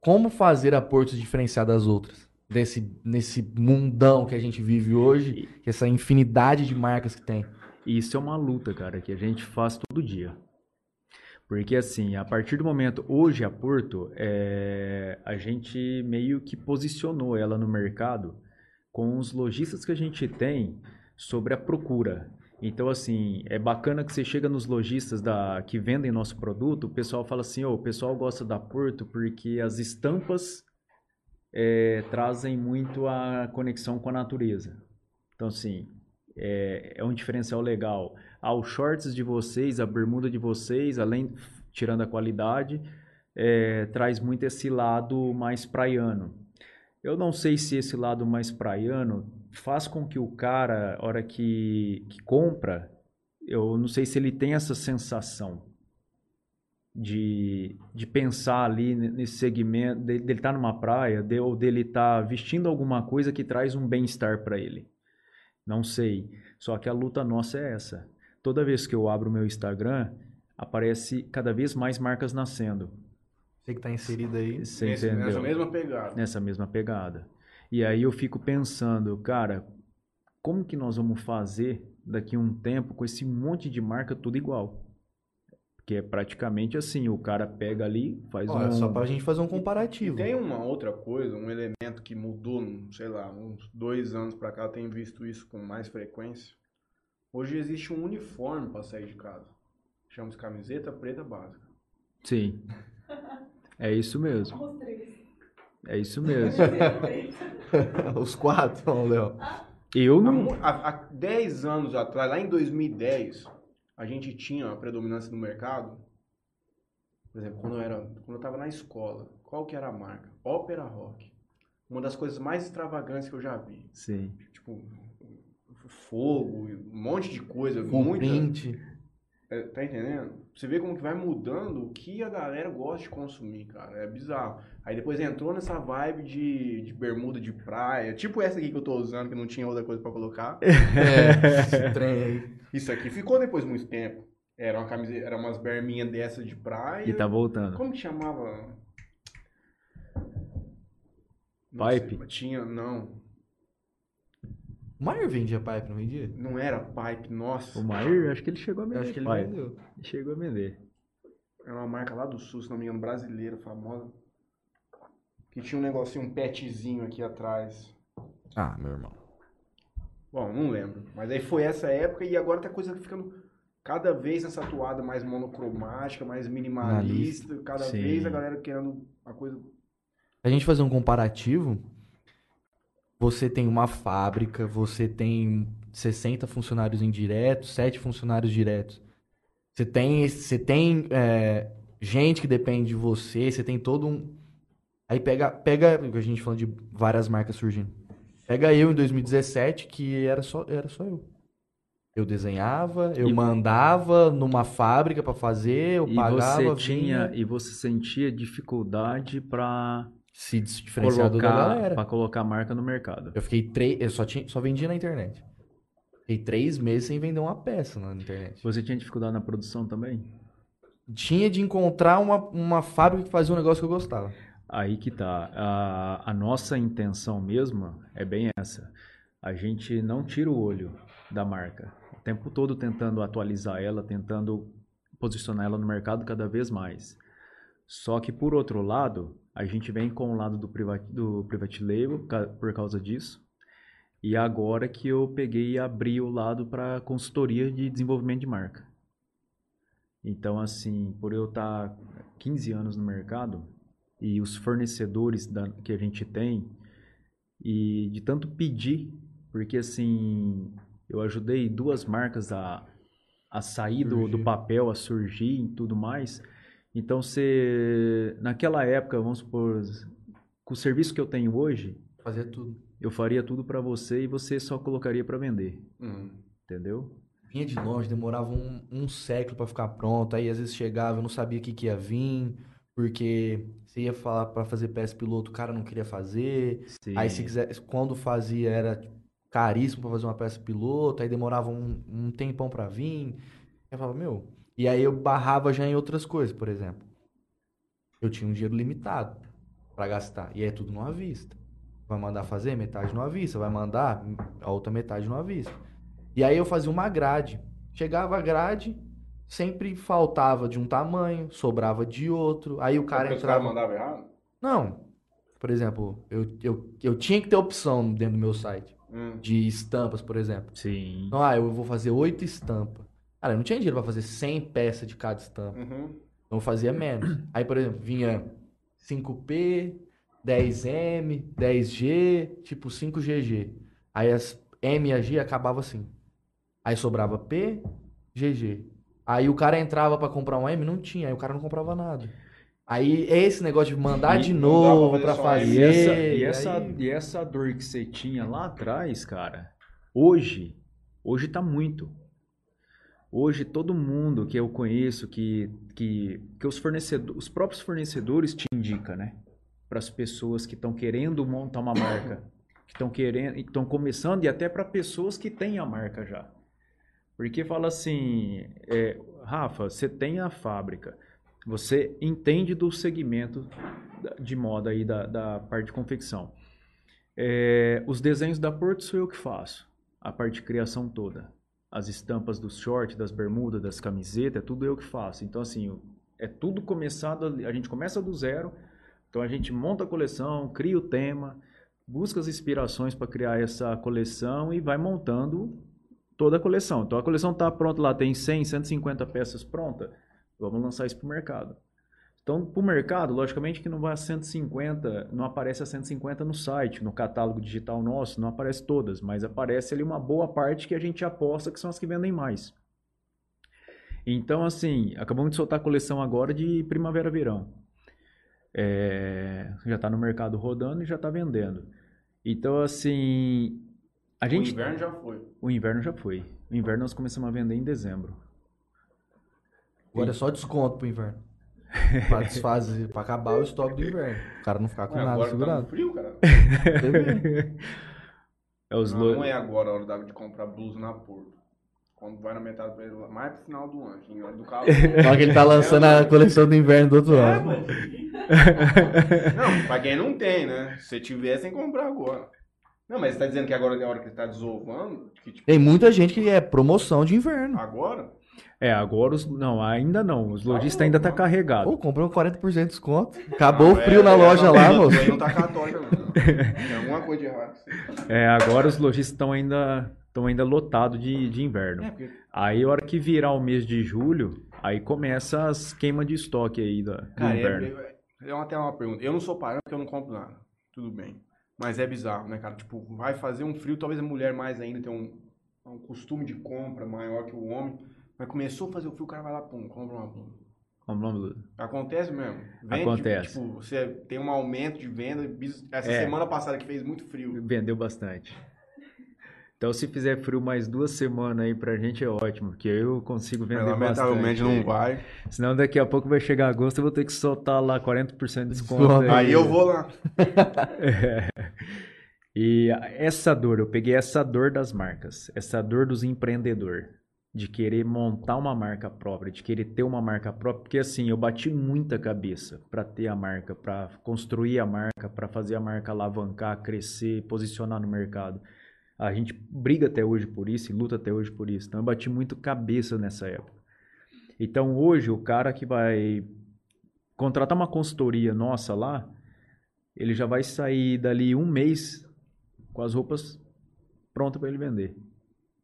Como fazer a Porto se diferenciar das outras? Desse, nesse mundão que a gente vive hoje, essa infinidade de marcas que tem. E isso é uma luta, cara, que a gente faz todo dia. Porque assim, a partir do momento, hoje a Porto, é, a gente meio que posicionou ela no mercado com os lojistas que a gente tem sobre a procura. Então, assim, é bacana que você chega nos lojistas da, que vendem nosso produto, o pessoal fala assim, "Ô, o pessoal gosta da Porto porque as estampas é, trazem muito a conexão com a natureza. Então, assim, é, é um diferencial legal. Ah, os shorts de vocês, a bermuda de vocês, além, tirando a qualidade, é, traz muito esse lado mais praiano. Eu não sei se esse lado mais praiano faz com que o cara, hora que, que compra, eu não sei se ele tem essa sensação de, de pensar ali nesse segmento, de- dele estar numa praia, de, ou dele estar vestindo alguma coisa que traz um bem-estar para ele. Não sei. Só que a luta nossa é essa. Toda vez que eu abro o meu Instagram, aparece cada vez mais marcas nascendo. Você que tá inserido aí. Você Nesse- entendeu? nessa mesma pegada. nessa mesma pegada. E aí eu fico pensando, cara, como que nós vamos fazer daqui a um tempo com esse monte de marca tudo igual. Porque é praticamente assim, o cara pega ali, faz é um... só pra gente fazer um E comparativo. tem uma outra coisa, um elemento que mudou, sei lá, uns dois anos pra cá, eu tenho visto isso com mais frequência. Hoje existe um uniforme pra sair de casa. Chama-se camiseta preta básica. Sim. É isso mesmo. Os três. É isso mesmo. Os quatro, ó, Léo. Eu Há, não... há, há 10 anos atrás, lá em 2010, a gente tinha a predominância no mercado. Por exemplo, quando eu, era, quando eu tava na escola, qual que era a marca? Ópera Rock. Uma das coisas mais extravagantes que eu já vi. Sim. Tipo, fogo, um monte de coisa. Com muita, print. é, tá entendendo? Você vê como que vai mudando o que a galera gosta de consumir, cara. É bizarro. Aí depois entrou nessa vibe de, de bermuda de praia, tipo essa aqui que eu tô usando, que não tinha outra coisa pra colocar. É, esse trem aí. Isso aqui ficou depois de muito tempo. Era uma camiseta, era umas berminhas dessa de praia. E tá voltando. Como que chamava? Pipe? sei, tinha, não. O Maier vendia pipe, não vendia? Não era pipe, nossa. O Maier, acho que ele chegou a Eu vender. acho que ele pai. vendeu. Ele chegou a vender. Era uma marca lá do sul, se não me engano, brasileira, famosa. Que tinha um negocinho, um petzinho aqui atrás. Ah, meu irmão. Bom, não lembro. Mas aí foi essa época e agora tá a coisa ficando cada vez essa toada mais monocromática, mais minimalista. Cada Sim. vez a galera querendo a coisa. A gente fazer um comparativo, você tem uma fábrica, você tem 60 funcionários indiretos, 7 funcionários diretos. Você tem, você tem é, gente que depende de você, você tem todo um. Aí pega, pega, a gente falando de várias marcas surgindo. Pega eu em 2017, que era só, era só eu. Eu desenhava, eu E- mandava numa fábrica pra fazer, eu E pagava, você tinha vinha, e você sentia dificuldade para se diferenciar da colocar galera. para colocar a marca no mercado. Eu fiquei três. Eu só, tinha, só vendia na internet. Fiquei três meses sem vender uma peça na internet. Você tinha dificuldade na produção também? Tinha de encontrar uma, uma fábrica que fazia um negócio que eu gostava. Aí que tá. A, a nossa intenção mesmo é bem essa. A gente não tira o olho da marca. Tempo todo tentando atualizar ela, tentando posicionar ela no mercado cada vez mais. Só que por outro lado, a gente vem com o lado do private, do private label por causa disso. E agora que eu peguei e abri o lado para consultoria de desenvolvimento de marca. Então, assim, por eu estar 15 anos no mercado, e os fornecedores da- que a gente tem e de tanto pedir, porque assim, eu ajudei duas marcas a, a sair do, do papel, a surgir e tudo mais. Então, você, naquela época, vamos supor, com o serviço que eu tenho hoje, Fazia tudo. eu faria tudo para você e você só colocaria para vender, Hum. entendeu? Vinha de longe, demorava um, um século pra ficar pronto. Aí às vezes chegava, eu não sabia o que, que ia vir. Porque você ia falar pra fazer peça piloto, o cara não queria fazer. Sim. Aí se quiser, quando fazia era caríssimo pra fazer uma peça piloto, aí demorava um, um tempão pra vir. Eu falava, meu. E aí eu barrava já em outras coisas, por exemplo. Eu tinha um dinheiro limitado pra gastar. E é tudo no avista. Vai mandar fazer metade no avista, vai mandar a outra metade no avista. E aí eu fazia uma grade. Chegava a grade, sempre faltava de um tamanho, sobrava de outro. Aí o cara Porque os caras entrava. mandavam errado? Não. Por exemplo, eu, eu, eu tinha que ter opção dentro do meu site. Hum. De estampas, por exemplo. Sim. Então, ah, eu vou fazer oito estampas. Cara, eu não tinha dinheiro pra fazer 100 peças de cada estampa. Uhum. Então eu fazia menos. Aí, por exemplo, vinha 5P, 10M, 10G, tipo 5GG. Aí as M e a G acabava assim. Aí sobrava P, GG. Aí o cara entrava pra comprar um M, não tinha. Aí o cara não comprava nada. Aí esse negócio de mandar E de novo pra pra fazer E essa, e, essa, aí- e essa dor que você tinha lá atrás, cara, hoje, hoje tá muito. Hoje todo mundo que eu conheço, que, que, que os, fornecedores, os próprios fornecedores te indicam, né? Para as pessoas que estão querendo montar uma marca, que estão querendo, estão começando e até para pessoas que têm a marca já. Porque fala assim, é, Rafa, você tem a fábrica, você entende do segmento de moda aí da, da parte de confecção. É, os desenhos da Porto sou eu que faço, a parte de criação toda. as estampas dos shorts, das bermudas, das camisetas, é tudo eu que faço. Então, assim, é tudo começado, a gente começa do zero, então a gente monta a coleção, cria o tema, busca as inspirações para criar essa coleção e vai montando toda a coleção. Então a coleção está pronta lá, tem 100, 150 peças pronta, vamos lançar isso para o mercado. Então, para o mercado, logicamente que não vai a 150, não aparece a 150 no site, no catálogo digital nosso, não aparece todas, mas aparece ali uma boa parte que a gente aposta que são as que vendem mais. Então, assim, acabamos de soltar a coleção agora de primavera-verão. É, já está no mercado rodando e já está vendendo. Então, assim, a gente... O inverno já foi. O inverno já foi. O inverno nós começamos a vender em dezembro. Agora é só desconto pro inverno. pra desfazer, pra acabar o estoque do inverno. O cara não ficar com Ué, nada agora que tá segurado. frio, cara. É os Não, lo- não é agora a hora da- de comprar blusa na Porto. Quando vai na metade do preço, mais pro final do ano, em hora do calor. Só que ele tá lançando a coleção do inverno do outro É, ano. mano. Não, pra quem não tem, né? Se tiver, sem comprar agora. Não, mas você tá dizendo que agora é a hora que tá desovando? Que, tipo, Tem muita gente que é promoção de inverno. agora? É, agora os. Não, ainda não. Os lojistas ainda tá carregado. Pô, comprou 40% de desconto. Acabou Não, o frio é- na é, loja não, lá, não, moço. Não tá católica, não. Tem alguma coisa de errado. É, agora os lojistas estão ainda estão ainda lotados de, de inverno. É, porque, Aí a hora que virar o mês de julho, aí começa as queimas de estoque aí da, do cara, inverno. é, é, é até uma pergunta. Eu não sou parâmetro porque eu não compro nada. Tudo bem. Mas é bizarro, né, cara? Tipo, vai fazer um frio, talvez a mulher mais ainda tem um, um costume de compra maior que o homem. Mas começou a fazer o frio, o cara vai lá, pum, compra uma blusa. Vamos lá, Lula. Acontece mesmo. Vende, Acontece. Tipo, você tem um aumento de venda. Essa É. semana passada que fez muito frio. Vendeu bastante. Então, se fizer frio mais duas semanas aí pra gente é ótimo, porque eu consigo vender Lamentavelmente bastante. não vai. Senão daqui a pouco vai chegar agosto eu vou ter que soltar lá 40% de desconto. Desconto. Aí eu vou lá. E essa dor, eu peguei essa dor das marcas, essa dor dos empreendedores, de querer montar uma marca própria, de querer ter uma marca própria, porque assim, eu bati muita cabeça para ter a marca, para construir a marca, para fazer a marca alavancar, crescer, posicionar no mercado. A gente briga até hoje por isso e luta até hoje por isso. Então eu bati muito cabeça nessa época. Então hoje o cara que vai contratar uma consultoria nossa lá, ele já vai sair dali um mês com as roupas prontas para ele vender.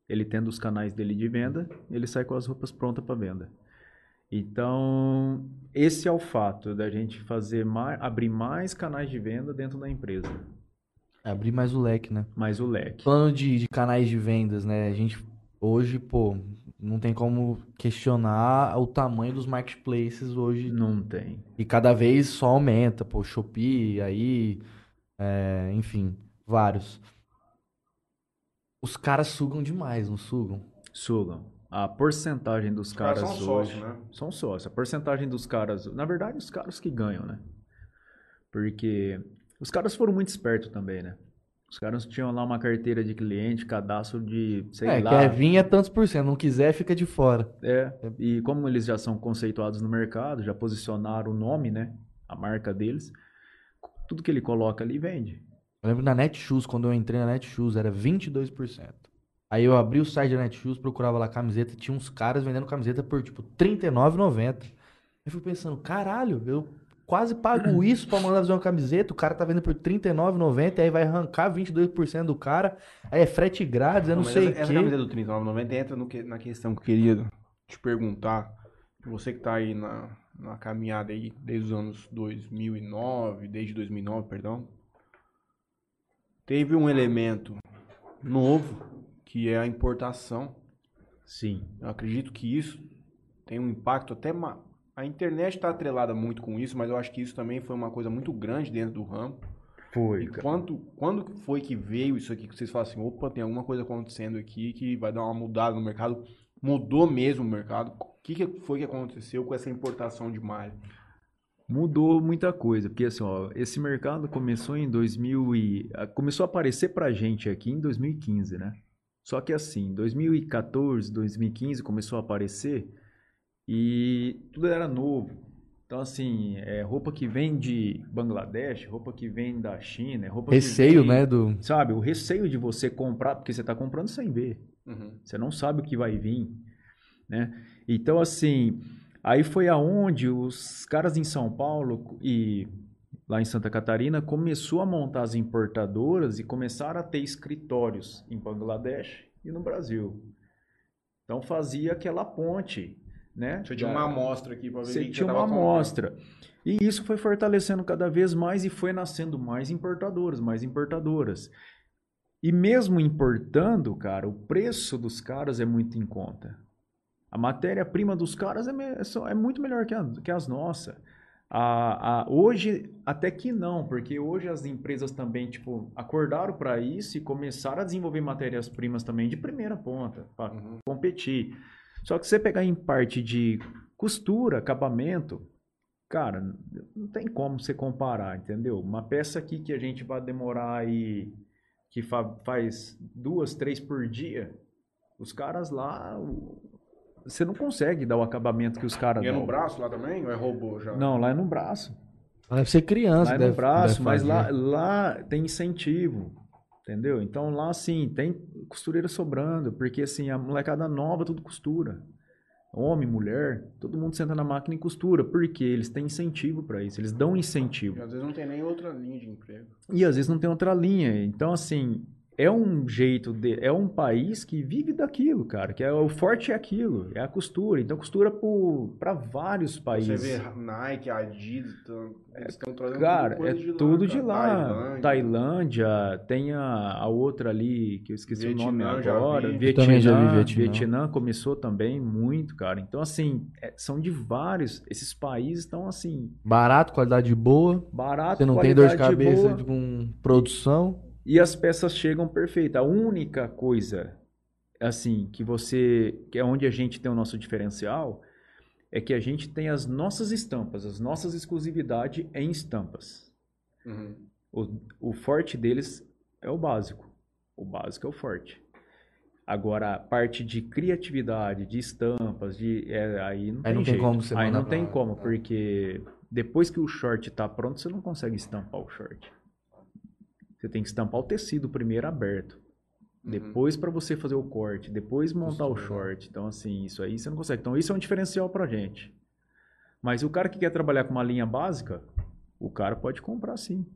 Ele tendo os canais dele de venda, ele sai com as roupas prontas para venda. Então, esse é o fato da gente fazer mais, abrir mais canais de venda dentro da empresa, Abrir mais o leque, né? mais o leque. Falando de, de canais de vendas, né? A gente hoje, pô, não tem como questionar o tamanho dos marketplaces hoje. Não tem. E cada vez só aumenta, pô, Shopee, aí, é, enfim, vários. Os caras sugam demais, não sugam? Sugam. A porcentagem dos Os caras caras, são hoje sócios, né? são sócios. A porcentagem dos caras, na verdade, os caras que ganham, né? Porque os caras foram muito espertos também, né? Os caras tinham lá uma carteira de cliente, cadastro de, sei é, lá. quer vir é tantos por cento, não quiser fica de fora. É, e como eles já são conceituados no mercado, já posicionaram o nome, né? A marca deles, tudo que ele coloca ali vende. Eu lembro na Netshoes, quando eu entrei na Netshoes, era 22%. Aí eu abri o site da Netshoes, procurava lá camiseta, tinha uns caras vendendo camiseta por tipo R$39,90. Eu fui pensando, caralho, eu quase pago isso pra mandar fazer uma camiseta, o cara tá vendendo por R$39,90, aí vai arrancar 22% do cara, aí é frete grátis, eu não, mas sei o essa, essa quê. camiseta do 39,90 entra no que- na questão que eu queria te perguntar. Você que tá aí na, na caminhada aí desde os anos 2009, desde 2009, perdão. Teve um elemento novo que é a importação. Sim. Eu acredito que isso tem um impacto até ma... a internet está atrelada muito com isso, mas eu acho que isso também foi uma coisa muito grande dentro do ramo. Foi. E quando, quando foi que veio isso aqui que vocês falam assim, opa, tem alguma coisa acontecendo aqui que vai dar uma mudada no mercado? Mudou mesmo o mercado? O que, que foi que aconteceu com essa importação de malha? Mudou muita coisa, porque assim, ó, esse mercado começou em 2000 e ah, começou a aparecer pra gente aqui em 2015, né? Só que assim, 2014, 2015 começou a aparecer e tudo era novo. Então assim, é roupa que vem de Bangladesh, roupa que vem da China, é roupa Receio, que vem, né, do... Sabe, o receio de você comprar, porque você tá comprando sem ver. Uhum. Você não sabe o que vai vir, né? Então, assim, aí foi aonde os caras em São Paulo e lá em Santa Catarina começou a montar as importadoras e começaram a ter escritórios em Bangladesh e no Brasil. Então fazia aquela ponte, né? Você tinha uma amostra aqui pra ver você que tinha uma amostra. E isso foi fortalecendo cada vez mais e foi nascendo mais importadoras, mais importadoras. E mesmo importando, cara, o preço dos caras é muito em conta. A matéria-prima dos caras é, é é muito melhor que, a- que as nossas. A, a- hoje, até que não, porque hoje as empresas também, tipo, acordaram para isso e começaram a desenvolver matérias-primas também de primeira ponta, para Uhum. competir. Só que você pegar em parte de costura, acabamento, cara, não tem como você comparar, entendeu? Uma peça aqui que a gente vai demorar aí, que fa- faz duas, três por dia, os caras lá, o- você não consegue dar o acabamento que os caras E é dão. no braço lá também? Ou é robô já? Não, lá é no braço. Deve ser criança, Lá é deve, no braço, deve mas lá, lá tem incentivo, entendeu? Então lá, assim, tem costureira sobrando, porque assim, a molecada nova tudo costura. Homem, mulher, todo mundo senta na máquina e costura, porque eles têm incentivo para isso, eles dão E incentivo. às vezes não tem nem outra linha de emprego. E às vezes não tem outra linha. Então, assim, é um jeito de. É um país que vive daquilo, cara. Que é, o forte é aquilo, é a costura. Então, costura para vários Você países. vê Nike, Adidas, eles estão trazendo Cara, tudo é coisa tudo de cara. lá. Tailândia, tem a, a outra ali, que eu esqueci o nome Vietnã, já agora. vi. Vietnã, Também já vi Vietnã. Vietnã. começou também muito, cara. Então, assim, é- são de vários. Esses países estão, assim, Barato, qualidade boa. barato, Você não tem dor de cabeça boa. com produção. E as peças chegam perfeitas. A única coisa, assim, que você. que é onde a gente tem o nosso diferencial, é que a gente tem as nossas estampas, as nossas exclusividades em estampas. Uhum. O, o forte deles é o básico. O básico é o forte. Agora, a parte de criatividade, de estampas, de, é, aí não Aí tem não tem jeito. como você Aí não tem pra- como, é. porque depois que o short está pronto, você não consegue estampar o short. Você tem que estampar o tecido primeiro aberto. Uhum. Depois para você fazer o corte, depois montar o Costura. short. Então, assim, isso aí você não consegue. Então, isso é um diferencial pra gente. Mas o cara que quer trabalhar com uma linha básica, o cara pode comprar sim,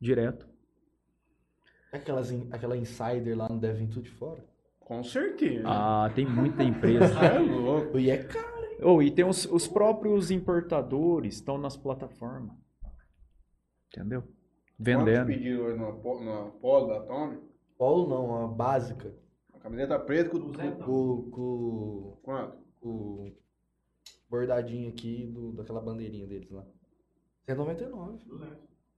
direto. Aquelas, in- aquela insider lá não deve vir tudo de fora. Com certeza. Ah, tem muita empresa. É louco. E é caro. oh, e tem os, os próprios importadores estão nas plataformas. Entendeu? Quantos Vendendo. pediram hoje po- numa polo da Tommy? Polo não, a básica. A camiseta preta com... Com, com, Quanto? com o bordadinho aqui do, daquela bandeirinha deles lá. 199.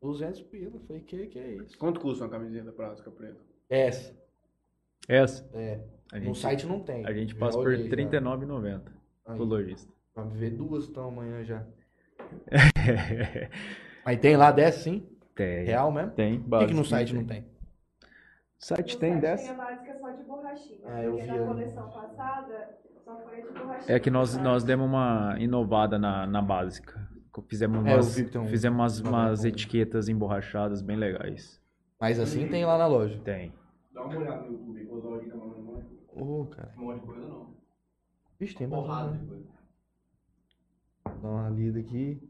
200 pila. Falei, que que é isso? Quanto custa uma camiseta prática preta? Essa. Essa. É. A no gente, site não tem. a gente Já passa por olhei já. R$ 39,90 Aí, pro lojista. Pra me ver duas então amanhã já. Aí tem lá, desce sim? Tem. Real mesmo? Tem. Por que, que no site não tem? Site No tem site dessa. Tem a básica só de borrachinha. Ah, eu porque vi na coleção passada só foi de borrachinha. É que nós, nós demos uma inovada na, na básica. Fizemos É, eu umas, tem um- fizemos umas, uma umas etiquetas emborrachadas bem legais. Mas assim tem lá na loja. Tem. Dá uma olhada no YouTube, quando o Aldinho tá mandando um monte- Ô, cara. um monte de coisa, não. Vixe, tem Porrada de né? coisa. Dá uma lida aqui.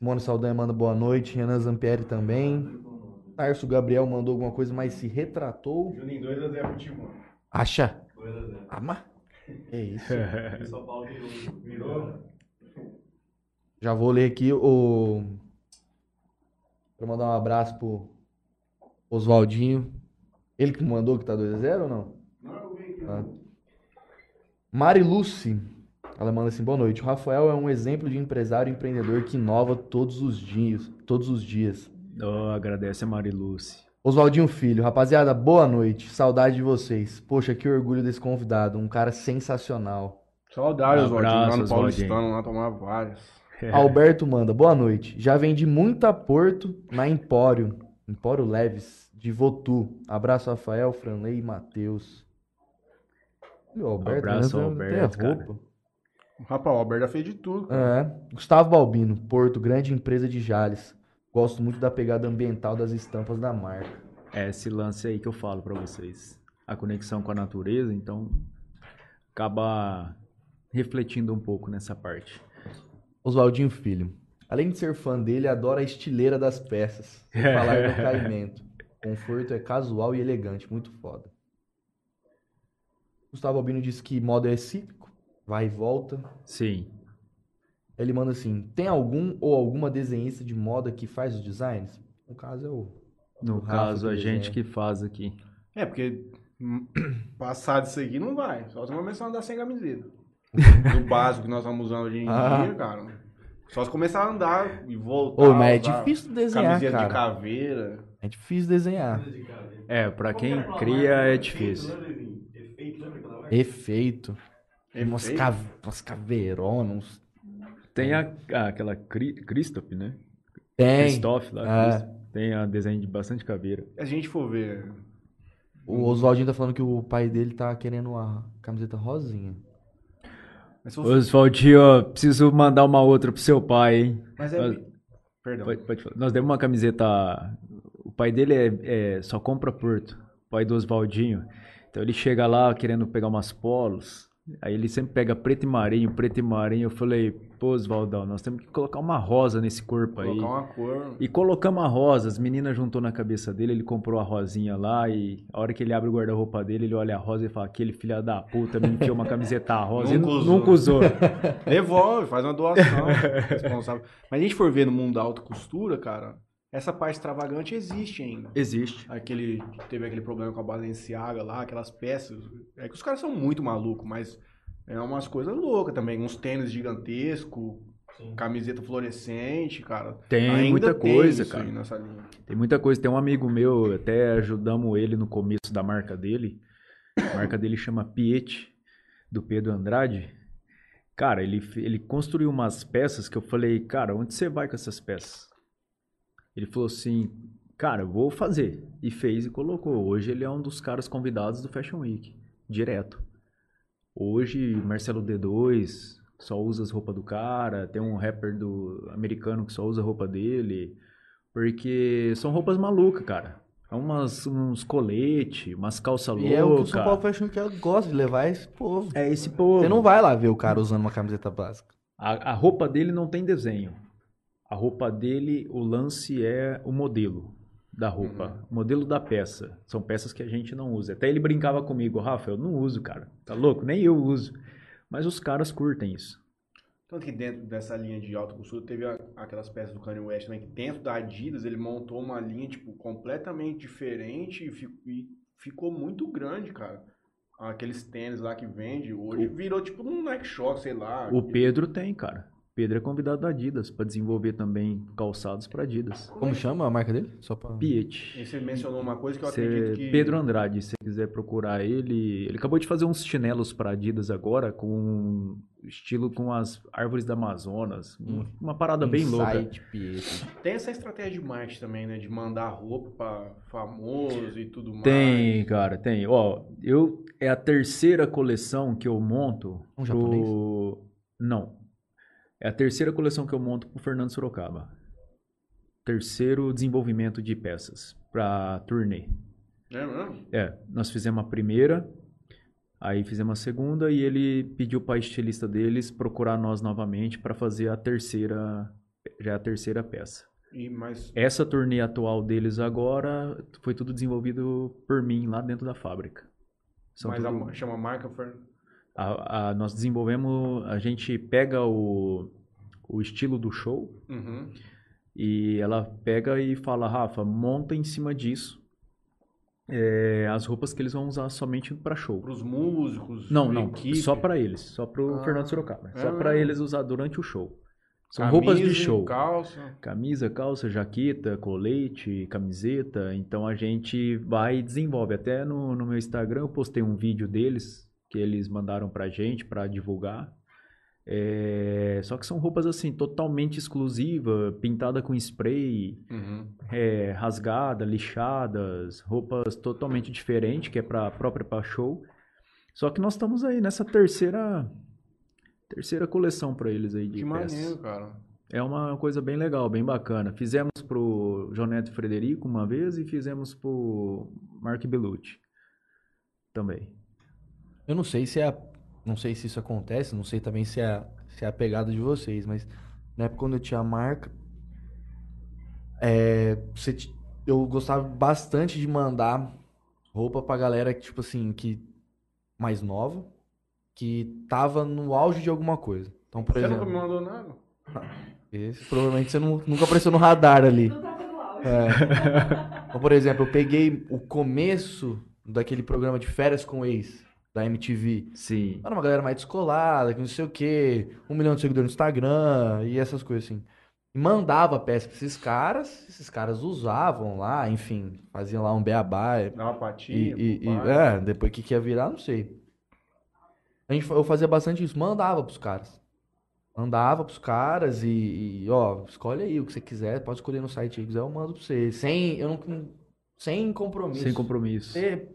Simone Saldanha manda boa noite. Renan Zampieri também. Tarso Gabriel mandou alguma coisa, mas se retratou. Juninho 2x0 pro Timão. Acha? 2x0. Ah, mas... É isso. O São Paulo virou. Virou? Já vou ler aqui o. Quero mandar um abraço pro Oswaldinho. Ele que mandou que tá 2x0 ou não? Não, eu vi aqui. Ah. Mari Lucy. Ela manda assim: boa noite. O Rafael é um exemplo de empresário e empreendedor que inova todos os dias. Todos os dias. Oh, agradece a Mariluce. Oswaldinho Filho, rapaziada, boa noite. Saudade de vocês. Poxa, que orgulho desse convidado. Um cara sensacional. Saudade, Oswaldinho. Lá no. Paulistano, lá tomar várias. Alberto manda, boa noite. Já vendi muita Porto na Empório. Empório Leves, de Votu. Abraço, Rafael, Franley e Matheus. E o Alberto, Abraço, Alberto, tem a cara. Rapaz, o Alberto já fez de tudo. cara. É. Gustavo Balbino, Porto, grande empresa de Jales. Gosto muito da pegada ambiental das estampas da marca. É esse lance aí que eu falo pra vocês. a conexão com a natureza, então acaba refletindo um pouco nessa parte. Oswaldinho Filho. Além de ser fã dele, adora a estileira das peças. Sem falar no caimento. Conforto é casual e elegante, muito foda. Gustavo Albino disse que moda é cíclico, vai e volta. Sim. Ele manda assim: tem algum ou alguma desenhista de moda que faz os designs? No caso é o. No O caso, a gente que faz aqui. É, porque passar disso aqui não vai. Só se começar a andar sem camiseta. Do básico que nós estamos usando hoje em Ah. dia, cara. Só se começar a andar e voltar. Ô, mas é difícil desenhar, Camiseta de cara. caveira. É difícil desenhar. É, pra quem cria é difícil. Efeito, Umas, Efeito. cave... umas caveironas. uns- Tem a, a- aquela Cri- Christoph, né? Tem. Christoph lá. É. Christoph. Tem a desenho de bastante caveira. A gente for ver. O Oswaldinho tá falando que o pai dele tá querendo a camiseta rosinha. Mas, for- Oswaldinho, ó, preciso mandar uma outra pro seu pai, hein? mas é. Mas- Perdão. Pode, pode falar. Nós demos uma camiseta. O pai dele é, é- só compra Porto. O pai do Oswaldinho. Então ele chega lá querendo pegar umas polos. Aí ele sempre pega preto e marinho, preto e marinho. Eu falei, pô, Oswaldão, nós temos que colocar uma rosa nesse corpo aí. Colocar uma cor. E colocamos a rosa, as meninas juntou na cabeça dele, ele comprou a rosinha lá e a hora que ele abre o guarda-roupa dele, ele olha a rosa e fala, aquele filho da puta me enfiou uma camiseta rosa Nunca e nu- usou. nunca usou. Devolve, faz uma doação. responsável. Mas a gente for ver no mundo da alta costura, cara, essa parte extravagante existe ainda. Existe. Aquele, teve aquele problema com a Balenciaga lá, aquelas peças. É que os caras são muito malucos, mas é umas coisas loucas também. Uns tênis gigantescos, camiseta fluorescente, cara. Tem Ainda muita tem coisa, isso cara. aí nessa linha. Tem muita coisa. Tem um amigo meu, até ajudamos ele no começo da marca dele. A marca dele chama Piet, do Pedro Andrade. Cara, ele, ele construiu umas peças que eu falei, cara, onde você vai com essas peças? Ele falou assim, cara, vou fazer. E fez e colocou. Hoje ele é um dos caras convidados do Fashion Week, direto. Hoje, Marcelo D2 só usa as roupas do cara. Tem um rapper do americano que só usa a roupa dele. Porque são roupas malucas, cara. É umas, uns colete, umas calças E é o que o São Paulo loucas. Fashion Week gosta de levar esse povo. É esse povo. Você não vai lá ver o cara usando uma camiseta básica. A, a roupa dele não tem desenho. A roupa dele, o lance é o modelo da roupa, o modelo da peça. São peças que a gente não usa. Até ele brincava comigo, Rafa, eu não uso, cara. Tá louco? Nem eu uso. Mas os caras curtem isso. Tanto que dentro dessa linha de alta costura teve aquelas peças do Kanye West também, que dentro da Adidas ele montou uma linha, tipo, completamente diferente e, e ficou muito grande, cara. Aqueles tênis lá que vende hoje virou tipo um Nike Shock, sei lá. O Pedro tem, cara. Pedro é convidado da Adidas para desenvolver também calçados para Adidas. Como chama a marca dele? Só pra... Piet. E você mencionou uma coisa que eu Cê- acredito que... Pedro Andrade, se você quiser procurar ele, ele acabou de fazer uns chinelos para Adidas agora com estilo com as árvores da Amazonas, uma, uma parada bem louca. Pietro. Tem essa estratégia de marketing também, né? De mandar roupa pra famoso e tudo mais. Tem, cara, tem. Ó, eu é a terceira coleção que eu monto Um pro Não. É a terceira coleção que eu monto pro Fernando Sorocaba. Terceiro desenvolvimento de peças para turnê. É mesmo? É, nós fizemos a primeira, aí fizemos a segunda e ele pediu para a estilista deles procurar nós novamente para fazer a terceira, já é a terceira peça. E, mas Essa turnê atual deles agora foi tudo desenvolvido por mim lá dentro da fábrica. São mas tudo- a, chama marca... Fer- a- a- nós desenvolvemos, a gente pega o, o estilo do show Uhum. e ela pega e fala, Rafa, monta em cima disso é, as roupas que eles vão usar somente para show. Pros músicos, Não, não, equipe. só pra eles, só pro Ah, Fernando Sorocaba, só ah. pra eles usar durante o show. São Camisa, roupas de show. calça. Camisa, calça, jaqueta, colete, camiseta. Então a gente vai e desenvolve. Até no, no meu Instagram eu postei um vídeo deles que eles mandaram pra gente pra divulgar. É, Só que são roupas assim, totalmente exclusiva, pintada com spray, Uhum. é, rasgada, lixadas, roupas totalmente diferentes, que é para própria para show. Só que nós estamos aí nessa terceira terceira coleção para eles aí de Que peças. maneiro, cara. É uma coisa bem legal, bem bacana. Fizemos pro João Neto Frederico uma vez e fizemos pro Mark Bellucci. também. Eu não sei se é. a- Não sei se isso acontece, não sei também se é, se é a pegada de vocês, mas na época quando eu tinha a marca, é, você eu gostava bastante de mandar roupa pra galera que, tipo assim, que mais nova, que tava no auge de alguma coisa. Então, por Você nunca exemplo, me mandou nada? esse provavelmente você não- nunca apareceu no radar ali. Não tava no auge. É. Então, por exemplo, eu peguei o começo daquele programa de férias com o ex, da MTV. Sim. Era uma galera mais descolada, que não sei o quê, um milhão de seguidores no Instagram e essas coisas assim. E mandava peça pra esses caras, esses caras usavam lá, enfim, faziam lá um beabá. Dá uma E, patinha. e- e- pai. é, depois que que ia virar, não sei. A gente, eu fazia bastante isso, mandava pros caras. Mandava pros caras e, e, ó, escolhe aí o que você quiser, pode escolher no site aí, quiser eu mando pra você. Sem, eu não, sem compromisso. Sem compromisso. Você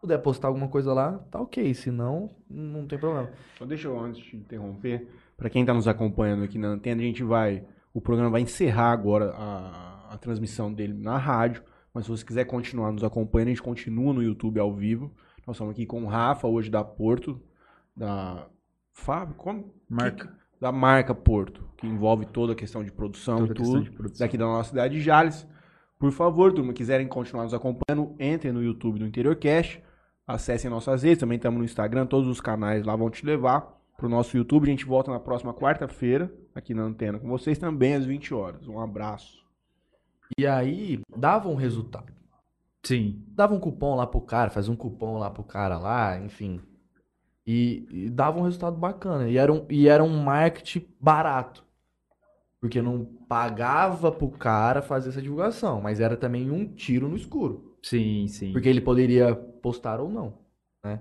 puder postar alguma coisa lá, tá ok, se não, não tem problema. Então deixa eu, antes de interromper, para quem tá nos acompanhando aqui na antena, a gente vai, o programa vai encerrar agora a, a transmissão dele na rádio, mas se você quiser continuar nos acompanhando, a gente continua no YouTube ao vivo. Nós estamos aqui com o Rafa, hoje da Porto, da Fábio, como? Marca. Que- da marca Porto, que envolve toda a questão de produção Toda e tudo, de produção. daqui da nossa cidade de Jales. Por favor, turma, quiserem continuar nos acompanhando, entrem no YouTube do Interior Cast, acessem nossas redes, também estamos no Instagram, todos os canais lá vão te levar pro nosso YouTube. A gente volta na próxima quarta-feira, aqui na antena, com vocês também às 20 horas. Um abraço. E aí, dava um resultado. Sim. Dava um cupom lá pro cara, fazia um cupom lá pro cara lá, enfim. E, e dava um resultado bacana. E era um, e era um marketing barato. Porque não pagava pro cara fazer essa divulgação, mas era também um tiro no escuro. Sim, sim. Porque ele poderia postar ou não, né?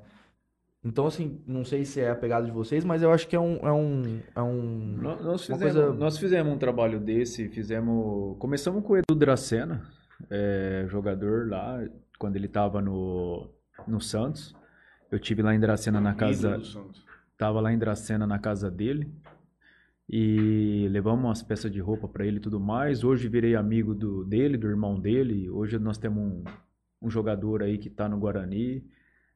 Então, assim, não sei se é a pegada de vocês, mas eu acho que é um. É um, é um Nó- Nós uma fizemos, coisa- nós fizemos um trabalho desse, fizemos. Começamos com o Edu Dracena, é, jogador lá, quando ele estava no, no Santos. Eu tive lá em Dracena na casa. Tava lá em Dracena na casa dele. E levamos umas peças de roupa para ele e tudo mais. Hoje virei amigo do, dele, do irmão dele. Hoje nós temos um, um jogador aí que tá no Guarani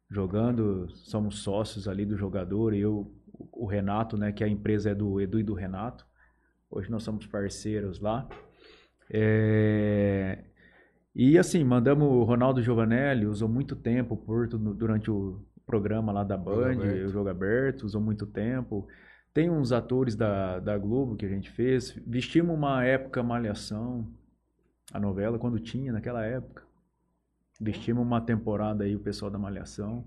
jogando. Somos sócios ali do jogador. Eu, o Renato, né? Que a empresa é do Edu e do Renato. Hoje nós somos parceiros lá. É, E assim, mandamos o Ronaldo Giovanelli, usou muito tempo o Porto durante o programa lá da Band, o Jogo Aberto, usou muito tempo. Tem uns atores da, da Globo que a gente fez. Vestimos uma época Malhação, a novela, quando tinha naquela época. Vestimos uma temporada aí o pessoal da Malhação.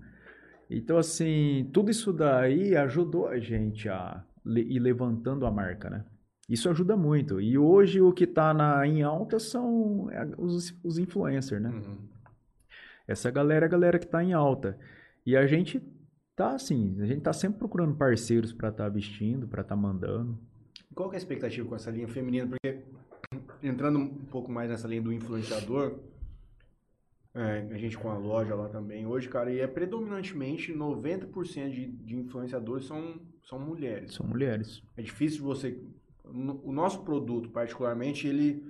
Então, assim, tudo isso daí ajudou a gente a ir levantando a marca, né? Isso ajuda muito. E hoje o que tá na, em alta são é, os, os influencers, né? Uhum. Essa galera é a galera que tá em alta. E a gente tá assim, a gente tá sempre procurando parceiros para estar vestindo, para estar mandando. Qual que é a expectativa com essa linha feminina? Porque, entrando um pouco mais nessa linha do influenciador, é, a gente com a loja lá também hoje, cara, e é predominantemente 90% de, de influenciadores são, são mulheres. São mulheres. É difícil você. no- O nosso produto, particularmente, ele.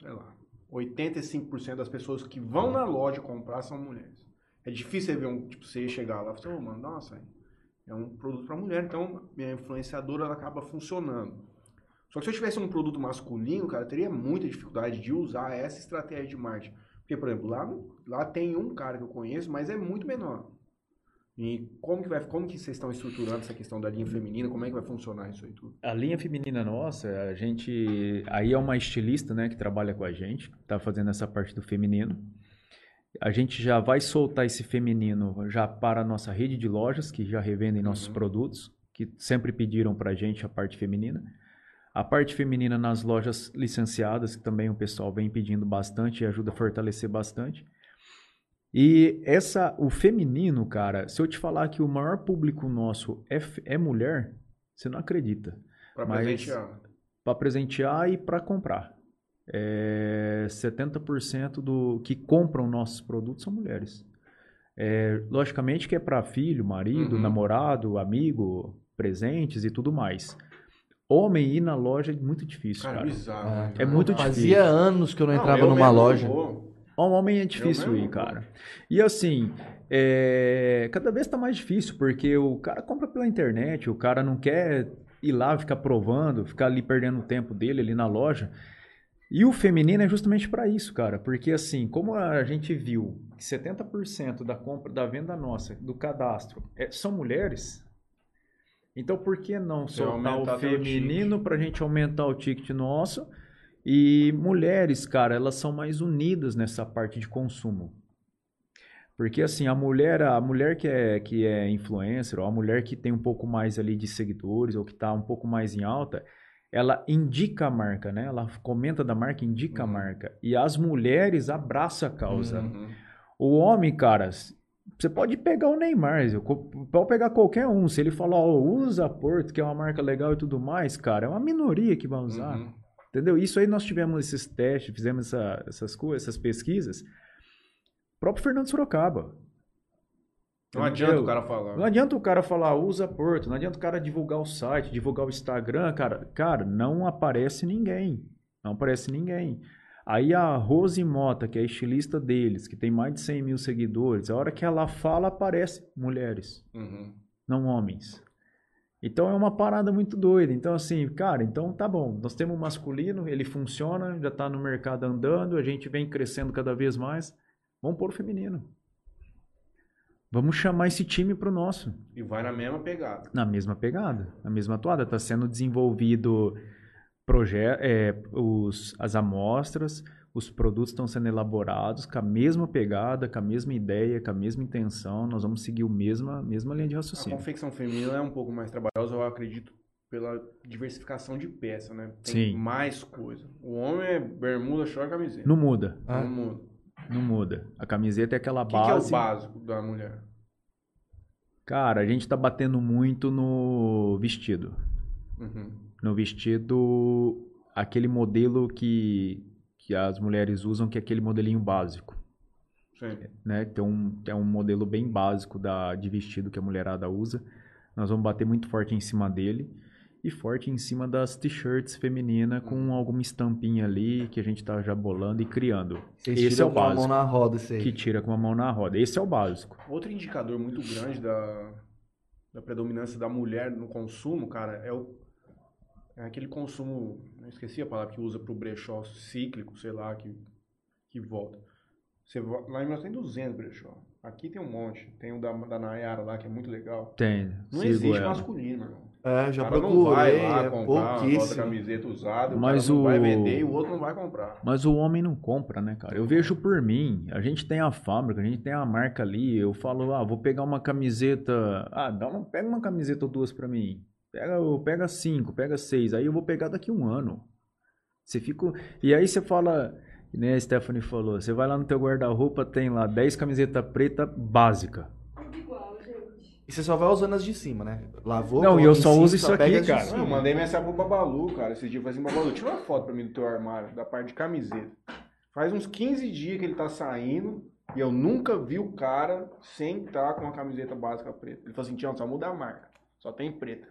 Sei lá. 85% das pessoas que vão na loja comprar são mulheres. É difícil você ver um. Tipo, você chegar lá e falar, ô, mano, nossa, é um produto para mulher, então minha influenciadora ela acaba funcionando. Só que se eu tivesse um produto masculino, cara, eu teria muita dificuldade de usar essa estratégia de marketing. Porque, por exemplo, lá, lá tem um cara que eu conheço, mas é muito menor. E como que vai, como que vocês estão estruturando essa questão da linha feminina? Como é que vai funcionar isso aí tudo? A linha feminina nossa, a gente. Aí é uma estilista, né, que trabalha com a gente, tá fazendo essa parte do feminino. A gente já vai soltar esse feminino já para a nossa rede de lojas, que já revendem nossos Uhum. produtos, que sempre pediram para a gente a parte feminina. A parte feminina nas lojas licenciadas, que também o pessoal vem pedindo bastante e ajuda a fortalecer bastante. E essa, o feminino, cara, se eu te falar que o maior público nosso é, é mulher, você não acredita Para presentear. para presentear e para comprar. É, 70% do que compram nossos produtos são mulheres. É, logicamente que é para filho, marido, Uhum. namorado, amigo, presentes e tudo mais. Homem ir na loja é muito difícil, Cara, cara. bizarro. É. né, É cara? muito Não dá. difícil. Fazia anos que eu não entrava eu numa loja. vou. Ao homem é difícil ir, cara. E assim, é, cada vez tá mais difícil, porque o cara compra pela internet, o cara não quer ir lá ficar provando, ficar ali perdendo o tempo dele ali na loja. E o feminino é justamente para isso, cara. Porque assim, como a gente viu que 70% da compra, da venda nossa, do cadastro, é- são mulheres, então por que não soltar aumentar o feminino para a gente aumentar o ticket nosso? E mulheres, cara, elas são mais unidas nessa parte de consumo. Porque assim, a mulher, a mulher que é, que é influencer, ou a mulher que tem um pouco mais ali de seguidores, ou que está um pouco mais em alta, ela indica a marca, né? Ela comenta da marca, indica a marca. E as mulheres abraçam a causa. Uhum. O homem, cara, s- você pode pegar o Neymar, pode pegar qualquer um. Se ele falar, ó, usa Porto, que é uma marca legal e tudo mais, cara, é uma minoria que vai usar. Uhum. Entendeu? Isso aí nós tivemos esses testes, fizemos essa- essas coisas, essas pesquisas. O próprio Fernando Sorocaba. Não adianta o cara falar. Não adianta o cara falar, usa Porto, não adianta o cara divulgar o site, divulgar o Instagram, cara. Cara, não aparece ninguém. Não aparece ninguém. Aí a Rose Mota, que é a estilista deles, que tem mais de 100 mil seguidores, a hora que ela fala, aparece mulheres, Uhum. não homens. Então é uma parada muito doida. Então, assim, cara, então tá bom. Nós temos o masculino, ele funciona, já tá no mercado andando, a gente vem crescendo cada vez mais. Vamos pôr o feminino. Vamos chamar esse time pro nosso E vai na mesma pegada. na mesma pegada, na mesma toada. Está sendo desenvolvido é, os, as amostras, os produtos estão sendo elaborados com a mesma pegada, com a mesma ideia, com a mesma intenção. Nós vamos seguir a mesma, mesma linha de A raciocínio. confecção feminina é um pouco mais trabalhosa, eu acredito, pela diversificação de peça, né? Tem Sim. mais coisa. O homem é bermuda, short, camiseta. Não muda, Ah. Não muda. não muda. A camiseta é aquela O que, que é o base. básico da mulher? Cara, a gente tá batendo muito no vestido. Uhum. No vestido, aquele modelo que, que as mulheres usam, que é aquele modelinho básico. Sim. né? Tem um, tem um modelo bem básico da, de vestido que a mulherada usa. Nós vamos bater muito forte em cima dele. E forte em cima das t-shirts femininas com alguma estampinha ali que a gente tá já bolando e criando. Vocês Esse é o com a mão básico. na roda, isso aí. Que tira com a mão na roda. Esse é o básico. Outro indicador muito grande da, da predominância da mulher no consumo, cara, é, o, é aquele consumo, eu esqueci a palavra que usa pro brechó cíclico, sei lá, que, que volta. Você, vo- lá em Minas tem 200 brechó. Aqui tem um monte. Tem o da, da Nayara lá, que é muito legal. Tem. Não existe ela. masculino, meu irmão. É, já o cara não procurei, vai lá é comprar uma camiseta usada, Mas o cara não vai o- vender e o outro não vai comprar. Mas o homem não compra, né, cara? Eu vejo por mim. A gente tem a fábrica, a gente tem a marca ali. Eu falo, ah, vou pegar uma camiseta. Ah, dá uma, pega uma camiseta ou duas pra mim. Pega, pega cinco, pega seis. Aí eu vou pegar daqui um ano. Você fica. E aí você fala, né, a Stephanie falou, você vai lá no teu guarda-roupa, tem lá 10 camisetas preta básica. Tudo igual, gente. E você só vai usando as de cima, né? Lavou, Não, e eu só cima, uso isso só aqui, cara. cima. Eu mandei mensagem pro Babalu, cara, esses dias eu falei assim, Babalu, tira uma foto pra mim do teu armário, da parte de camiseta. Faz uns 15 dias que ele tá saindo e eu nunca vi o cara sem estar com uma camiseta básica preta. Ele falou assim, Tião, só muda a marca, só tem preta.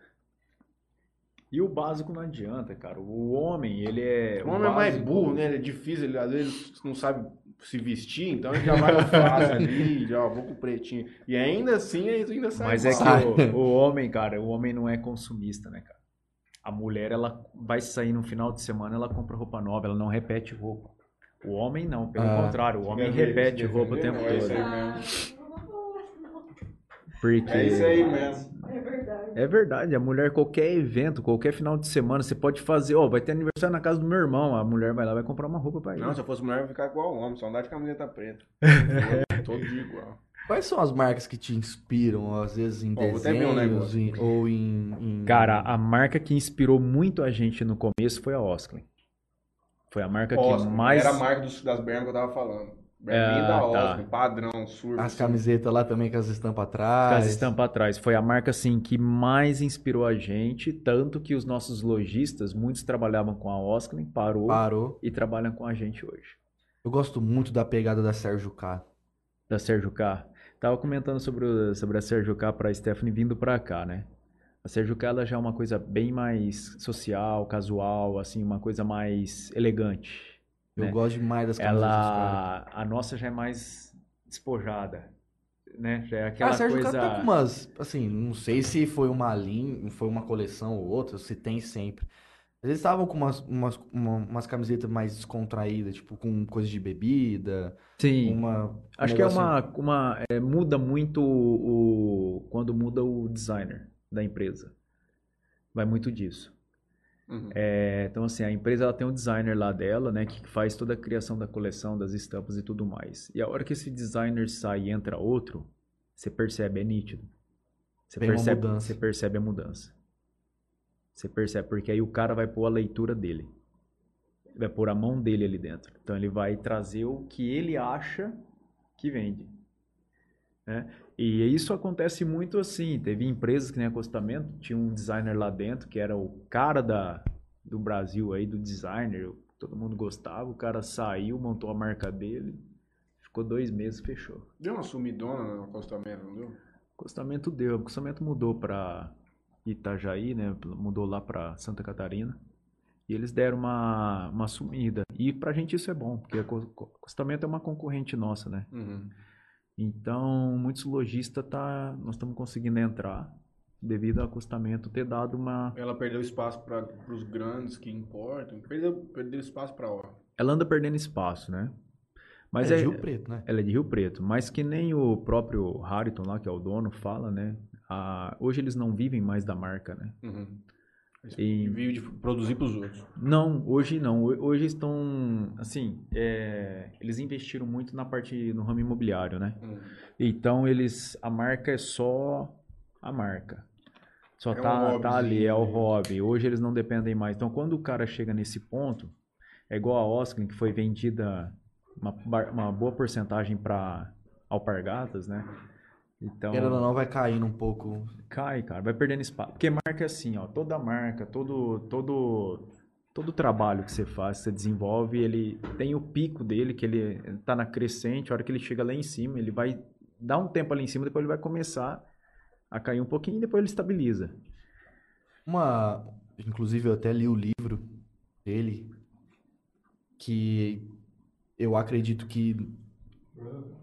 E o básico não adianta, cara. O homem, ele é. O homem é mais básico- burro, né? Ele é difícil, ele às vezes não sabe se vestir, então ele já vai no fácil ali, já vou com o pretinho. E ainda assim, ele ainda sai Mas é igual. que o, o homem, cara, o homem não é consumista, né, cara? A mulher, ela vai sair no final de semana, ela compra roupa nova, ela não repete roupa. O homem não, pelo Ah. contrário, o homem repete roupa o tempo defender? É isso todo. aí mesmo. Porque É isso aí mesmo. É verdade. É a mulher, qualquer evento, qualquer final de semana, você pode fazer, ó, vai ter aniversário na casa do meu irmão, a mulher vai lá, vai comprar uma roupa pra ele. Não, se eu fosse mulher, eu ia ficar igual homem, só andar de camiseta preta. Todo dia igual. Quais são as marcas que te inspiram, às vezes, em um desenhos em- ou em, em- Cara, a marca que inspirou muito a gente no começo foi a Osklin. Foi a marca Oscar, que mais... Era a marca dos, das bermas que eu tava falando. Berminha Ah, da tá. Oscar, padrão, surf. as assim. camisetas lá também com as estampas Com atrás. as estampas atrás. Foi a marca, assim, que mais inspirou a gente, tanto que os nossos lojistas, muitos trabalhavam com a Osklin, parou Parou. e trabalham com a gente hoje. Eu gosto muito da pegada da Sérgio K. Da Sérgio K. Tava comentando sobre, o- sobre a Sérgio K pra Stephanie vindo pra cá, né? A Sérgio K, ela já é uma coisa bem mais social, casual, assim, uma coisa mais elegante. Eu né? gosto demais das caras. ela a nossa já é mais despojada né já é aquela Ah, Sérgio coisa Cara tá umas, assim, não sei se foi uma linha, foi uma coleção ou outra, se tem sempre. Eles estavam com umas, umas, uma- umas camisetas mais descontraídas, tipo, com coisa de bebida, sim uma... um acho que é uma uma é, muda muito o, o- quando muda o designer da empresa vai muito disso Uhum. É, então assim a empresa ela tem um designer lá dela né que faz toda a criação da coleção das estampas e tudo mais. E a hora que esse designer sai e entra outro você percebe é nítido. Você uma percebe você percebe a mudança. Você percebe porque aí o cara vai pôr a leitura dele. Ele vai pôr a mão dele ali dentro. Então ele vai trazer o que ele acha que vende né? E isso acontece muito assim. Teve empresas que nem acostamento, tinha um designer lá dentro que era o cara da, do Brasil aí, do designer, todo mundo gostava. O cara saiu, montou a marca dele, ficou dois meses, fechou. Deu uma sumidona no acostamento, não deu? Acostamento deu, o acostamento mudou para Itajaí, né? Mudou lá para Santa Catarina. E eles deram uma, uma sumida. E pra gente isso é bom, porque aco- acostamento é uma concorrente nossa, né? Uhum. Então, muitos lojistas tá, nós estamos conseguindo entrar devido ao acostamento ter dado uma. Ela perdeu espaço para os grandes que importam. Perdeu, perdeu espaço para ó. Ela anda perdendo espaço, né? Mas é, é, Rio Preto, né? ela é de Rio Preto, mas que nem o próprio Hariton lá, que é o dono, fala, né? Ah, hoje eles não vivem mais da marca, né? Uhum. E- vive de produzir para os outros. Não, hoje não. Ho- Hoje estão, assim, é, eles investiram muito na parte no ramo imobiliário, né? Uhum. Então eles, a marca é só a marca. Só É um tá, tá ali, é o hobbyzinho. hobby. Hoje eles não dependem mais. Então quando o cara chega nesse ponto, é igual a Osklin, que foi vendida uma, uma boa porcentagem para alpargatas, né? Então Querendo ou não, vai caindo um pouco. cai, cara, vai perdendo espaço. Porque marca é assim, ó, toda marca, todo todo todo trabalho que você faz, que você desenvolve, ele tem o pico dele, que ele tá na crescente, a hora que ele chega lá em cima, ele vai dar um tempo ali em cima, depois ele vai começar a cair um pouquinho e depois ele estabiliza. Uma. Inclusive, eu até li o livro dele, que eu acredito que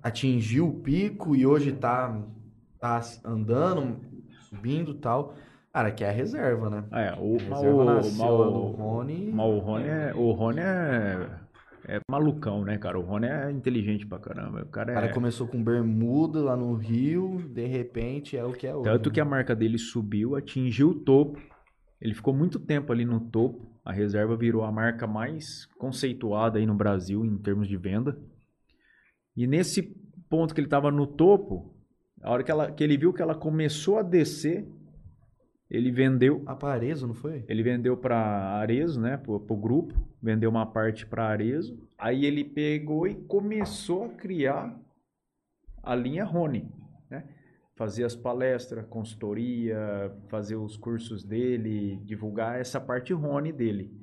atingiu o pico e hoje tá, tá andando, subindo e tal. Cara, que é a reserva, né? É, o, reserva o, lá o- Rony. o Rony é, o Rony é, é malucão, né, cara? O Rony é inteligente pra caramba. O cara O é... cara começou com bermuda lá no Rio, de repente é o que é hoje. Tanto né? que a marca dele subiu, atingiu o topo. Ele ficou muito tempo ali no topo. A reserva virou a marca mais conceituada aí no Brasil em termos de venda. E nesse ponto que ele estava no topo, a hora que, ela, que ele viu que ela começou a descer, ele vendeu. Apareso, não foi? Ele vendeu para Arezo, né, pro, pro grupo, vendeu uma parte para Arezo. Aí ele pegou e começou a criar a linha Rony, né? Fazer as palestras, consultoria, fazer os cursos dele, divulgar essa parte Rony dele.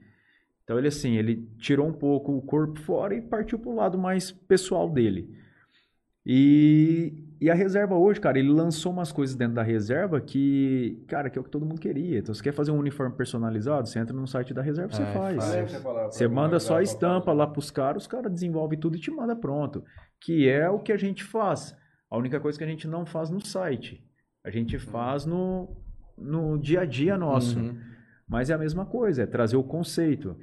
Então ele assim, ele tirou um pouco o corpo fora e partiu para o lado mais pessoal dele. E, e a reserva hoje, cara, ele lançou umas coisas dentro da reserva que, cara, que é o que todo mundo queria. Então, você quer fazer um uniforme personalizado? Você entra no site da reserva, você É, faz. faz. Você manda só a estampa lá pros caras, os caras desenvolvem tudo e te manda pronto. Que é o que a gente faz. A única coisa que a gente não faz no site. A gente faz no, no dia a dia nosso. Uhum. Mas é a mesma coisa, é trazer o conceito.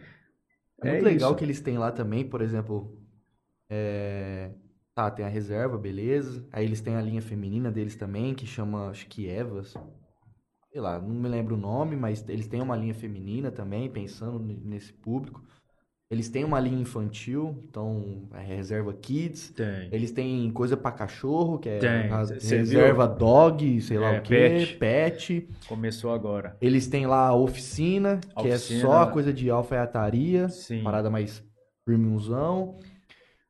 É É muito legal isso. que eles têm lá também, por exemplo, é, tá, tem a reserva, beleza. Aí eles têm a linha feminina deles também, que chama, acho que Evas. Sei lá, não me lembro o nome, mas eles têm uma linha feminina também, pensando nesse público. Eles têm uma linha infantil, então é reserva Kids. Tem. Eles têm coisa pra cachorro, que é reserva dog, sei lá É, o quê, pet. pet. Começou agora. Eles têm lá a oficina, A que oficina- é só a coisa de alfaiataria, Sim. parada mais premiumzão.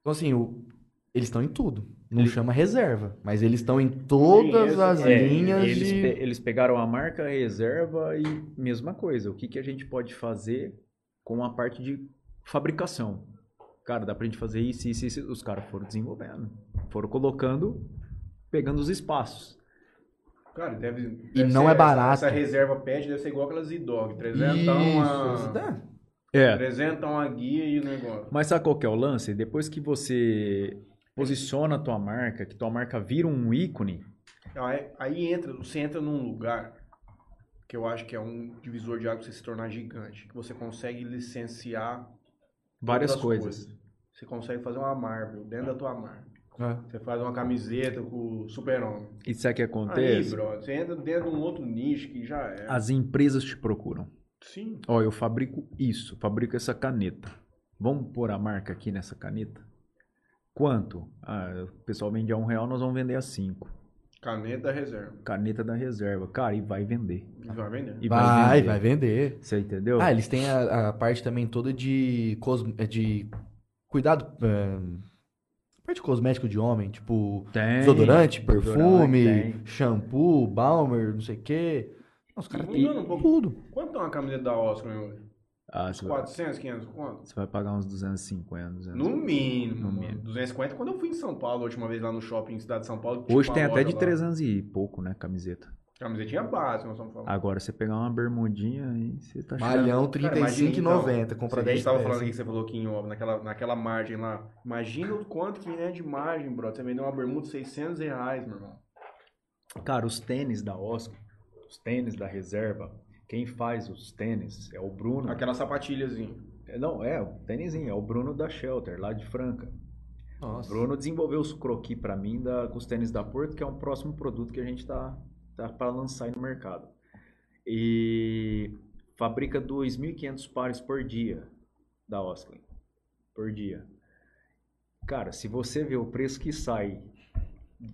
Então, assim, o- eles estão em tudo. Não chama reserva, mas eles estão em todas as É, linhas eles, de... pe- eles pegaram a marca, a reserva e mesma coisa. O que, que a gente pode fazer com a parte de fabricação? Cara, dá pra gente fazer isso, isso, isso. Os caras foram desenvolvendo. Foram colocando, pegando os espaços. Cara, deve, E deve não ser é barato. Essa, reserva pet deve ser igual aquelas e-dog, 300 Isso, a... isso dá. É, Apresentam a guia e o negócio. mas sabe qual que é o lance? Depois que você posiciona a tua marca, que tua marca vira um ícone, Aí, aí entra, você entra num lugar que eu acho que é um divisor de água pra você se tornar gigante. Que você consegue licenciar várias outras coisas. Você consegue fazer uma Marvel dentro da tua marca. É. Você faz uma camiseta com o super-homem. E sabe o que Aí, acontece? brother, você entra dentro de um outro nicho que já é. As empresas te procuram. Sim. Ó, eu fabrico isso, fabrico essa caneta. Vamos pôr a marca aqui nessa caneta? Quanto? Ah, o pessoal vende a um real, nós vamos vender a cinco. Caneta reserva. Caneta da reserva. Cara, e vai vender. Vai vender. E Vai, vender. vai vender. Você entendeu? Ah, eles têm a, a parte também toda de, cos, é, de cuidado. é, parte cosmético de homem, tipo Tem. desodorante, perfume, Desodorante, tem. shampoo, balmer, não sei o quê. Os caras E têm tudo. Quanto tá uma camiseta da Oscar hoje? Ah, você vai, 400, 500, quanto? você vai pagar uns 250, 200. No mínimo. No mínimo. 250 quando eu fui em São Paulo, a última vez lá no shopping Cidade de São Paulo. Hoje tem até de lá. 300 e pouco, né, camiseta. Camisetinha básica, nós estamos falando. Agora, você pegar uma bermudinha aí, você tá Malhão Cara, imagina, então, 35,90. Compra Você 10 tava peças. falando aqui que você falou que em naquela, naquela margem lá. Imagina o quanto que é de margem, bro. Você vendeu uma bermuda de 600 reais, meu irmão. Cara, os tênis da Oscar, os tênis da reserva, quem faz os tênis é o Bruno. Aquela sapatilhazinha. É, Não, é, o tênisinho, é o Bruno da Shelter, lá de Franca. O Nossa. Bruno desenvolveu os croquis pra mim da, com os tênis da Porto, que é um próximo produto que a gente tá, tá para lançar aí no mercado. E fabrica 2.500 pares por dia da Oscar. Por dia. Cara, se você vê o preço que sai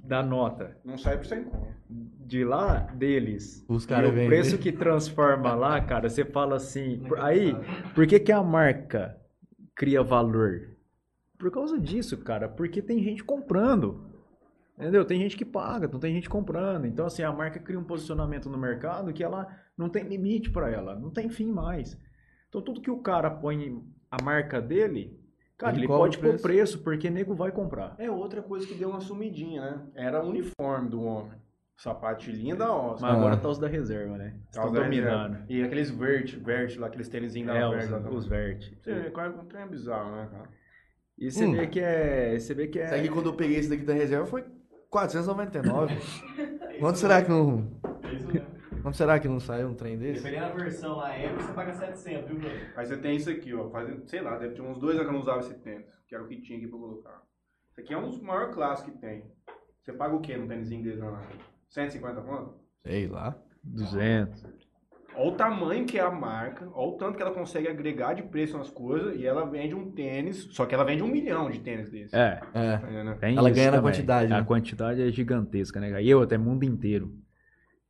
da nota Não sai por sem conta. de lá deles Os caras o preço que transforma lá, cara, você fala assim, por- aí, por que que a marca cria valor? Por causa disso, cara, porque tem gente comprando. Entendeu? Tem gente que paga, não tem gente comprando. Então, assim, a marca cria um posicionamento no mercado que ela não tem limite para ela, não tem fim mais. Então, tudo que o cara põe a marca dele, cara, Ele ele, pode o pôr preço. preço, porque nego vai comprar. É outra coisa que deu uma sumidinha, né? Era o uniforme do homem. Sapatilhinha da Oscar. Mas agora Ah. tá os da reserva, né? Estão Causa da dominando. reserva. E aqueles vert, vert lá, aqueles tênisinhos da É, vert os, lá os vert. Você vê, quase um trem bizarro, né, cara? E você Hum. vê que é. Você vê que Sabe que é. quando eu peguei esse daqui da reserva foi 499. Quanto será que não. É isso. Quanto será que não saiu um trem desse? Dependendo da versão lá, M, você paga 700, viu, velho? Aí você tem isso aqui, ó. Faz, sei lá, deve ter uns dois anos que eu não usava esse tênis. Que era o que tinha aqui pra colocar. Esse aqui é um dos maiores clássicos que tem. Você paga o quê no tênisinho dele lá? 150 conto? Sei lá. 200. Olha o tamanho que é a marca, olha o tanto que ela consegue agregar de preço nas coisas e ela vende um tênis, só que ela vende um milhão de tênis desse. É. É. Tá Ela isso ganha na quantidade, A né? quantidade é gigantesca, né? E eu até mundo inteiro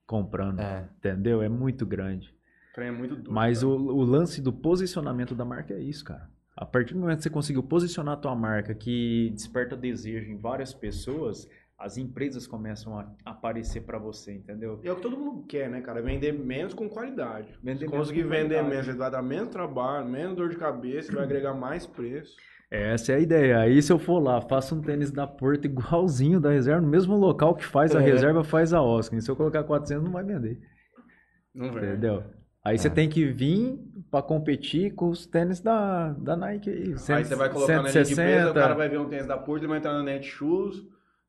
comprando. É. Entendeu? É muito grande. É muito doido. Mas o, o lance do posicionamento da marca é isso, cara. A partir do momento que você conseguiu posicionar a tua marca que desperta desejo em várias pessoas, as empresas começam a aparecer pra você, entendeu? E é o que todo mundo quer, né, cara? Vender menos com qualidade. Vender conseguir com vender qualidade. menos, você vai dar menos trabalho, menos dor de cabeça, vai agregar mais preço. Essa é a ideia. Aí se eu for lá, faço um tênis da Porto igualzinho da reserva, no mesmo local que faz a É. reserva, faz a Oscar. E se eu colocar 400, não vai vender. Não vende. Entendeu? Aí você É. tem que vir pra competir com os tênis da, da Nike aí. Aí você vai colocar na linha de peso, o cara vai ver um tênis da Porto, ele vai entrar na Netshoes,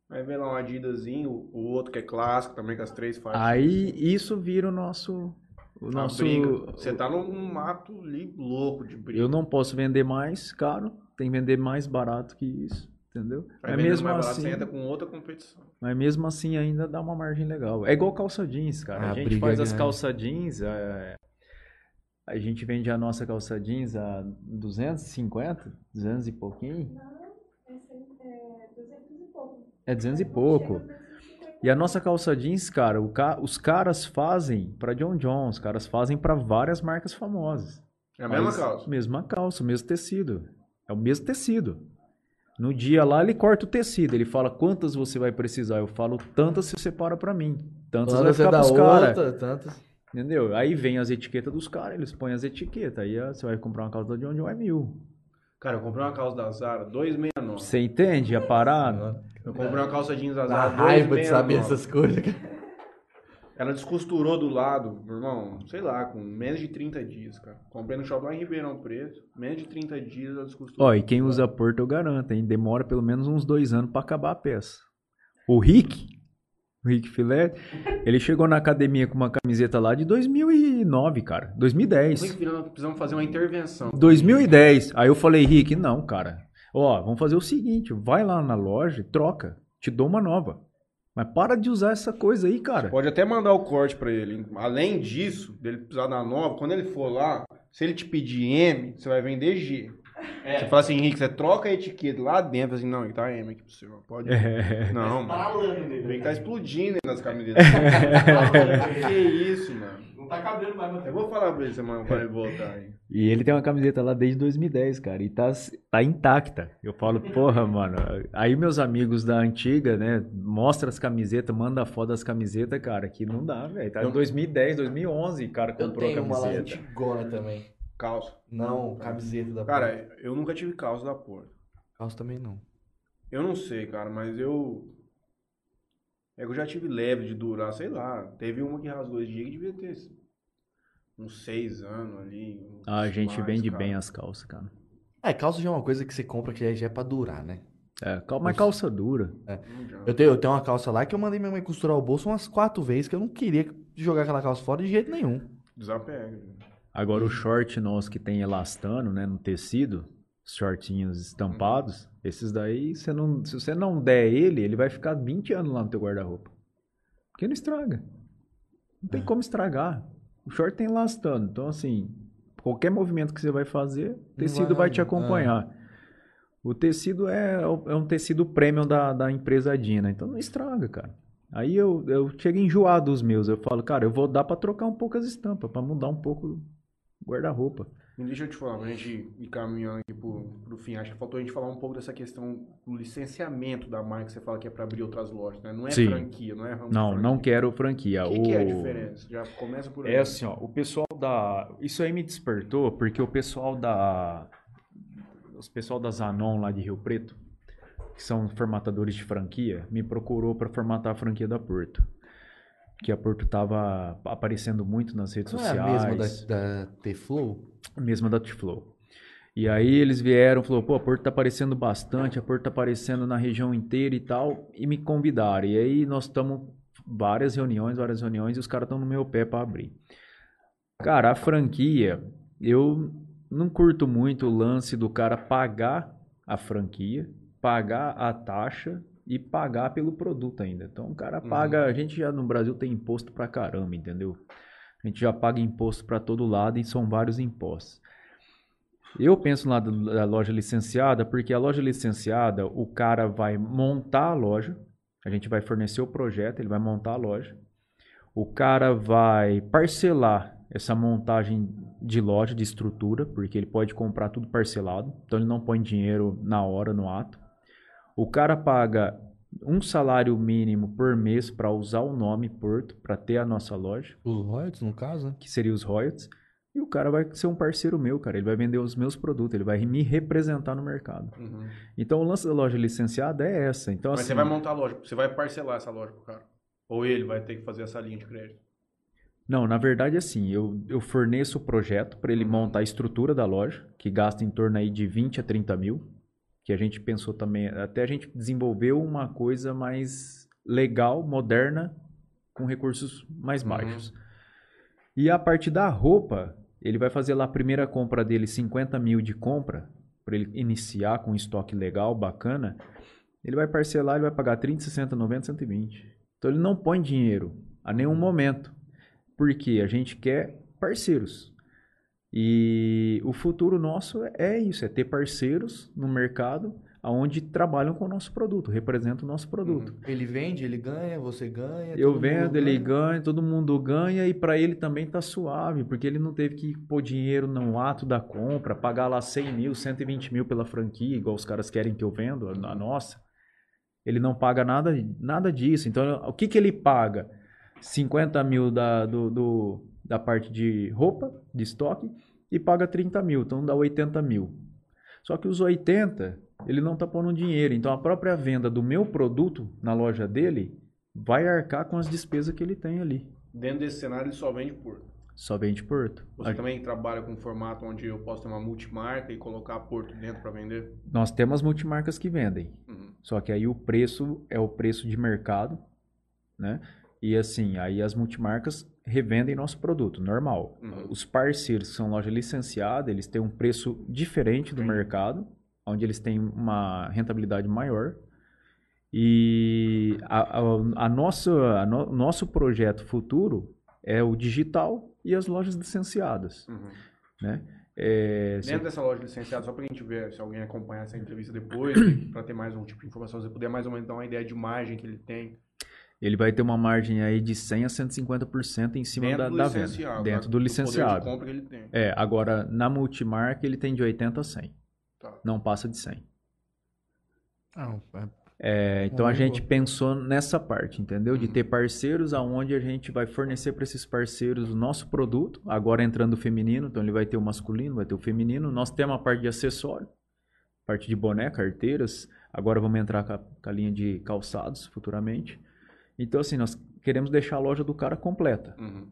vai ver lá um Adidasinho, o outro que é clássico também, com as três faixas. Aí isso vira o nosso. O nosso briga. Você tá num mato ali louco de briga. Eu não posso vender mais caro, tem que vender mais barato que isso. Entendeu? Vai Mas mesmo, mais barato, assim, você entra com outra competição. mas mesmo assim ainda dá uma margem legal. É igual calça jeans, cara. Ah, a gente faz as grande. calça jeans, é, a gente vende a nossa calça jeans a 250, 200 e pouquinho. É, cem- é 200 e pouco. É 200 e pouco. Chega a 250. E a nossa calça jeans, cara, o ca- os caras fazem pra John John, os caras fazem pra várias marcas famosas. É a mesma Mas- calça. Mesma calça, mesmo tecido. É o mesmo tecido. No dia lá ele corta o tecido, ele fala quantas você vai precisar. Eu falo tantas você separa pra mim. Tantas vai Quando você ficar dá pros caras. tantas. Entendeu? Aí vem as etiquetas dos caras, eles põem as etiquetas. Aí ó, você vai comprar uma calça da John John é mil. Cara, eu comprei uma calça da Zara, 269. Você entende a parada? Eu comprei uma calça jeans da Zara, raiva de saber 269. essas coisas. cara. Ela descosturou do lado, meu irmão, sei lá, com menos de 30 dias, cara. Comprei no shopping lá em Ribeirão Preto. Menos de 30 dias ela descosturou. Ó, e quem usa Porto eu garanto, hein? Demora pelo menos uns dois anos pra acabar a peça. O Rick, o Rick Filé, ele chegou na academia com uma camiseta lá de 2009, cara. 2010. Rick, precisamos fazer uma intervenção. 2010. Aí eu falei, Rick, não, cara. Ó, vamos fazer o seguinte, vai lá na loja troca. Te dou uma nova. Mas para de usar essa coisa aí, cara. Pode até mandar o corte pra ele. Além disso, dele precisar da nova, quando ele for lá, se ele te pedir M, você vai vender G. Você fala assim, Henrique, você troca a etiqueta lá dentro, assim, não, tá M aqui pro senhor. Pode. É. Não, mano. Que nele. tá explodindo aí nas camisetas. que isso, mano. Tá cabendo mais, Eu mano. vou falar pra ele semana quando ele voltar aí. E ele tem uma camiseta lá desde 2010, cara, e tá, tá intacta. Eu falo, porra, mano. Aí meus amigos da antiga, né, mostra as camisetas, manda foto das camisetas, cara, que não dá, velho. Tá em 2010, 2011, cara, Eu comprou a tenho uma lá camiseta. antigona também. Calça. Não, camiseta da Cara, eu nunca tive calça da Porto. Calça também não. Eu não sei, cara, mas eu. É que eu já tive leve de durar, sei lá. Teve uma que rasgou esse dia que devia ter uns seis anos ali. Ah, a gente mais, vende cara. bem as calças, cara. É, calça já é uma coisa que você compra que já é pra durar, né? É, cal- mas calça dura. Adianta. Eu tenho, eu tenho uma calça lá que eu mandei minha mãe costurar o bolso umas quatro vezes, que eu não queria jogar aquela calça fora de jeito nenhum. Desapega. Agora o short nosso que tem elastano, né, no tecido, os shortinhos estampados, esses daí, você não, se você não der ele, ele vai ficar 20 anos lá no teu guarda-roupa. Porque não estraga. Não tem como estragar. O short tem elastano, então assim, qualquer movimento que você vai fazer, o tecido vai, vai- te acompanhar. O tecido é, é um tecido premium da, da empresa Dina, então não estraga, cara. Aí eu, eu chego enjoado dos meus, eu falo, cara, eu vou dar pra trocar um pouco as estampas, pra mudar um pouco o guarda-roupa. Deixa eu te falar, pra gente ir caminhando aqui pro, pro fim, acho que faltou a gente falar um pouco dessa questão do licenciamento da marca, que você fala que é pra abrir outras lojas, né? Não é Sim. franquia, não é Não, franquia. não quero franquia. O que, que é a O- diferença? Já começa por aí. É assim, ó, o pessoal da. Isso aí me despertou porque o pessoal da. Os pessoal da Zanon lá de Rio Preto, que são formatadores de franquia, me procurou para formatar a franquia da Porto. Que a Porto tava aparecendo muito nas redes Não é a sociais. mesma da, da T-Flow? mesma da T-Flow. E aí eles vieram, falou, pô, a Porto tá aparecendo bastante, a Porto tá aparecendo na região inteira e tal, e me convidaram. E aí nós estamos várias reuniões, várias reuniões, e os caras estão no meu pé para abrir. Cara, a franquia, eu não curto muito o lance do cara pagar a franquia, pagar a taxa e pagar pelo produto ainda. Então o cara paga, a gente já no Brasil tem imposto pra caramba, entendeu? A gente já paga imposto para todo lado e são vários impostos. Eu penso lá da loja licenciada, porque a loja licenciada, o cara vai montar a loja, a gente vai fornecer o projeto, ele vai montar a loja. O cara vai parcelar essa montagem de loja, de estrutura, porque ele pode comprar tudo parcelado, então ele não põe dinheiro na hora, no ato. O cara paga um salário mínimo por mês para usar o nome Porto, para ter a nossa loja Os royalties, no caso, né? que seria os royalties, e o cara vai ser um parceiro meu, cara. Ele vai vender os meus produtos, ele vai me representar no mercado. Uhum. Então o lance da loja licenciada é essa. Então, Mas assim, você vai montar a loja, você vai parcelar essa loja pro cara. Ou ele vai ter que fazer essa linha de crédito. Não, na verdade, assim, eu, eu forneço o projeto para ele montar a estrutura da loja, que gasta em torno aí de 20 a 30 mil, que a gente pensou também, até a gente desenvolveu uma coisa mais legal, moderna, com recursos mais Uhum. baixos. E a parte da roupa, ele vai fazer lá a primeira compra dele, 50 mil de compra, para ele iniciar com um estoque legal, bacana. Ele vai parcelar, ele vai pagar 30, 60, 90, 120. Então ele não põe dinheiro a nenhum momento. Porque a gente quer parceiros. E o futuro nosso é isso, é ter parceiros no mercado onde trabalham com o nosso produto, representam o nosso produto. Ele vende, ele ganha, você ganha. Eu vendo, ele ganha. ganha, todo mundo ganha e para ele também tá suave, porque ele não teve que pôr dinheiro no ato da compra, pagar lá 100 mil, 120 mil pela franquia, igual os caras querem que eu vendo, a nossa. Ele não paga nada, nada disso. Então, o que, que ele paga? 50 mil da, do, do- da parte de roupa, de estoque, e paga 30 mil, então dá 80 mil. Só que os 80, ele não está pondo dinheiro. Então a própria venda do meu produto na loja dele vai arcar com as despesas que ele tem ali. Dentro desse cenário, ele só vende Porto. Só vende Porto. Você A- também trabalha com um formato onde eu posso ter uma multimarca e colocar Porto dentro para vender? Nós temos multimarcas que vendem. Uhum. Só que aí o preço é o preço de mercado, né? E assim, aí as multimarcas revendem nosso produto, normal. Uhum. Os parceiros que são loja licenciada, eles têm um preço diferente do mercado, onde eles têm uma rentabilidade maior. E a, a, a nossa, a no- nosso projeto futuro é o digital e as lojas licenciadas, Uhum. né? É, se- Dentro dessa loja licenciada, só pra gente ver se alguém acompanhar essa entrevista depois, para ter mais um tipo de informação, se você puder mais ou menos dar uma ideia de imagem que ele tem. Ele vai ter uma margem aí de 100 a 150% em cima dentro da, do da licenciado. venda. Dentro né? do poder licenciado. de compra que ele tem. É, agora na multimarca ele tem de 80 a 100. Tá. Não passa de 100. Não, é- É, então a gente pensou nessa parte, entendeu? De Uhum. ter parceiros aonde a gente vai fornecer para esses parceiros o nosso produto. Agora entrando o feminino, então ele vai ter o masculino, vai ter o feminino. Nós temos a parte de acessório, parte de boné, carteiras. Agora vamos entrar com a, com a linha de calçados futuramente. Então assim, nós queremos deixar a loja do cara completa. Uhum.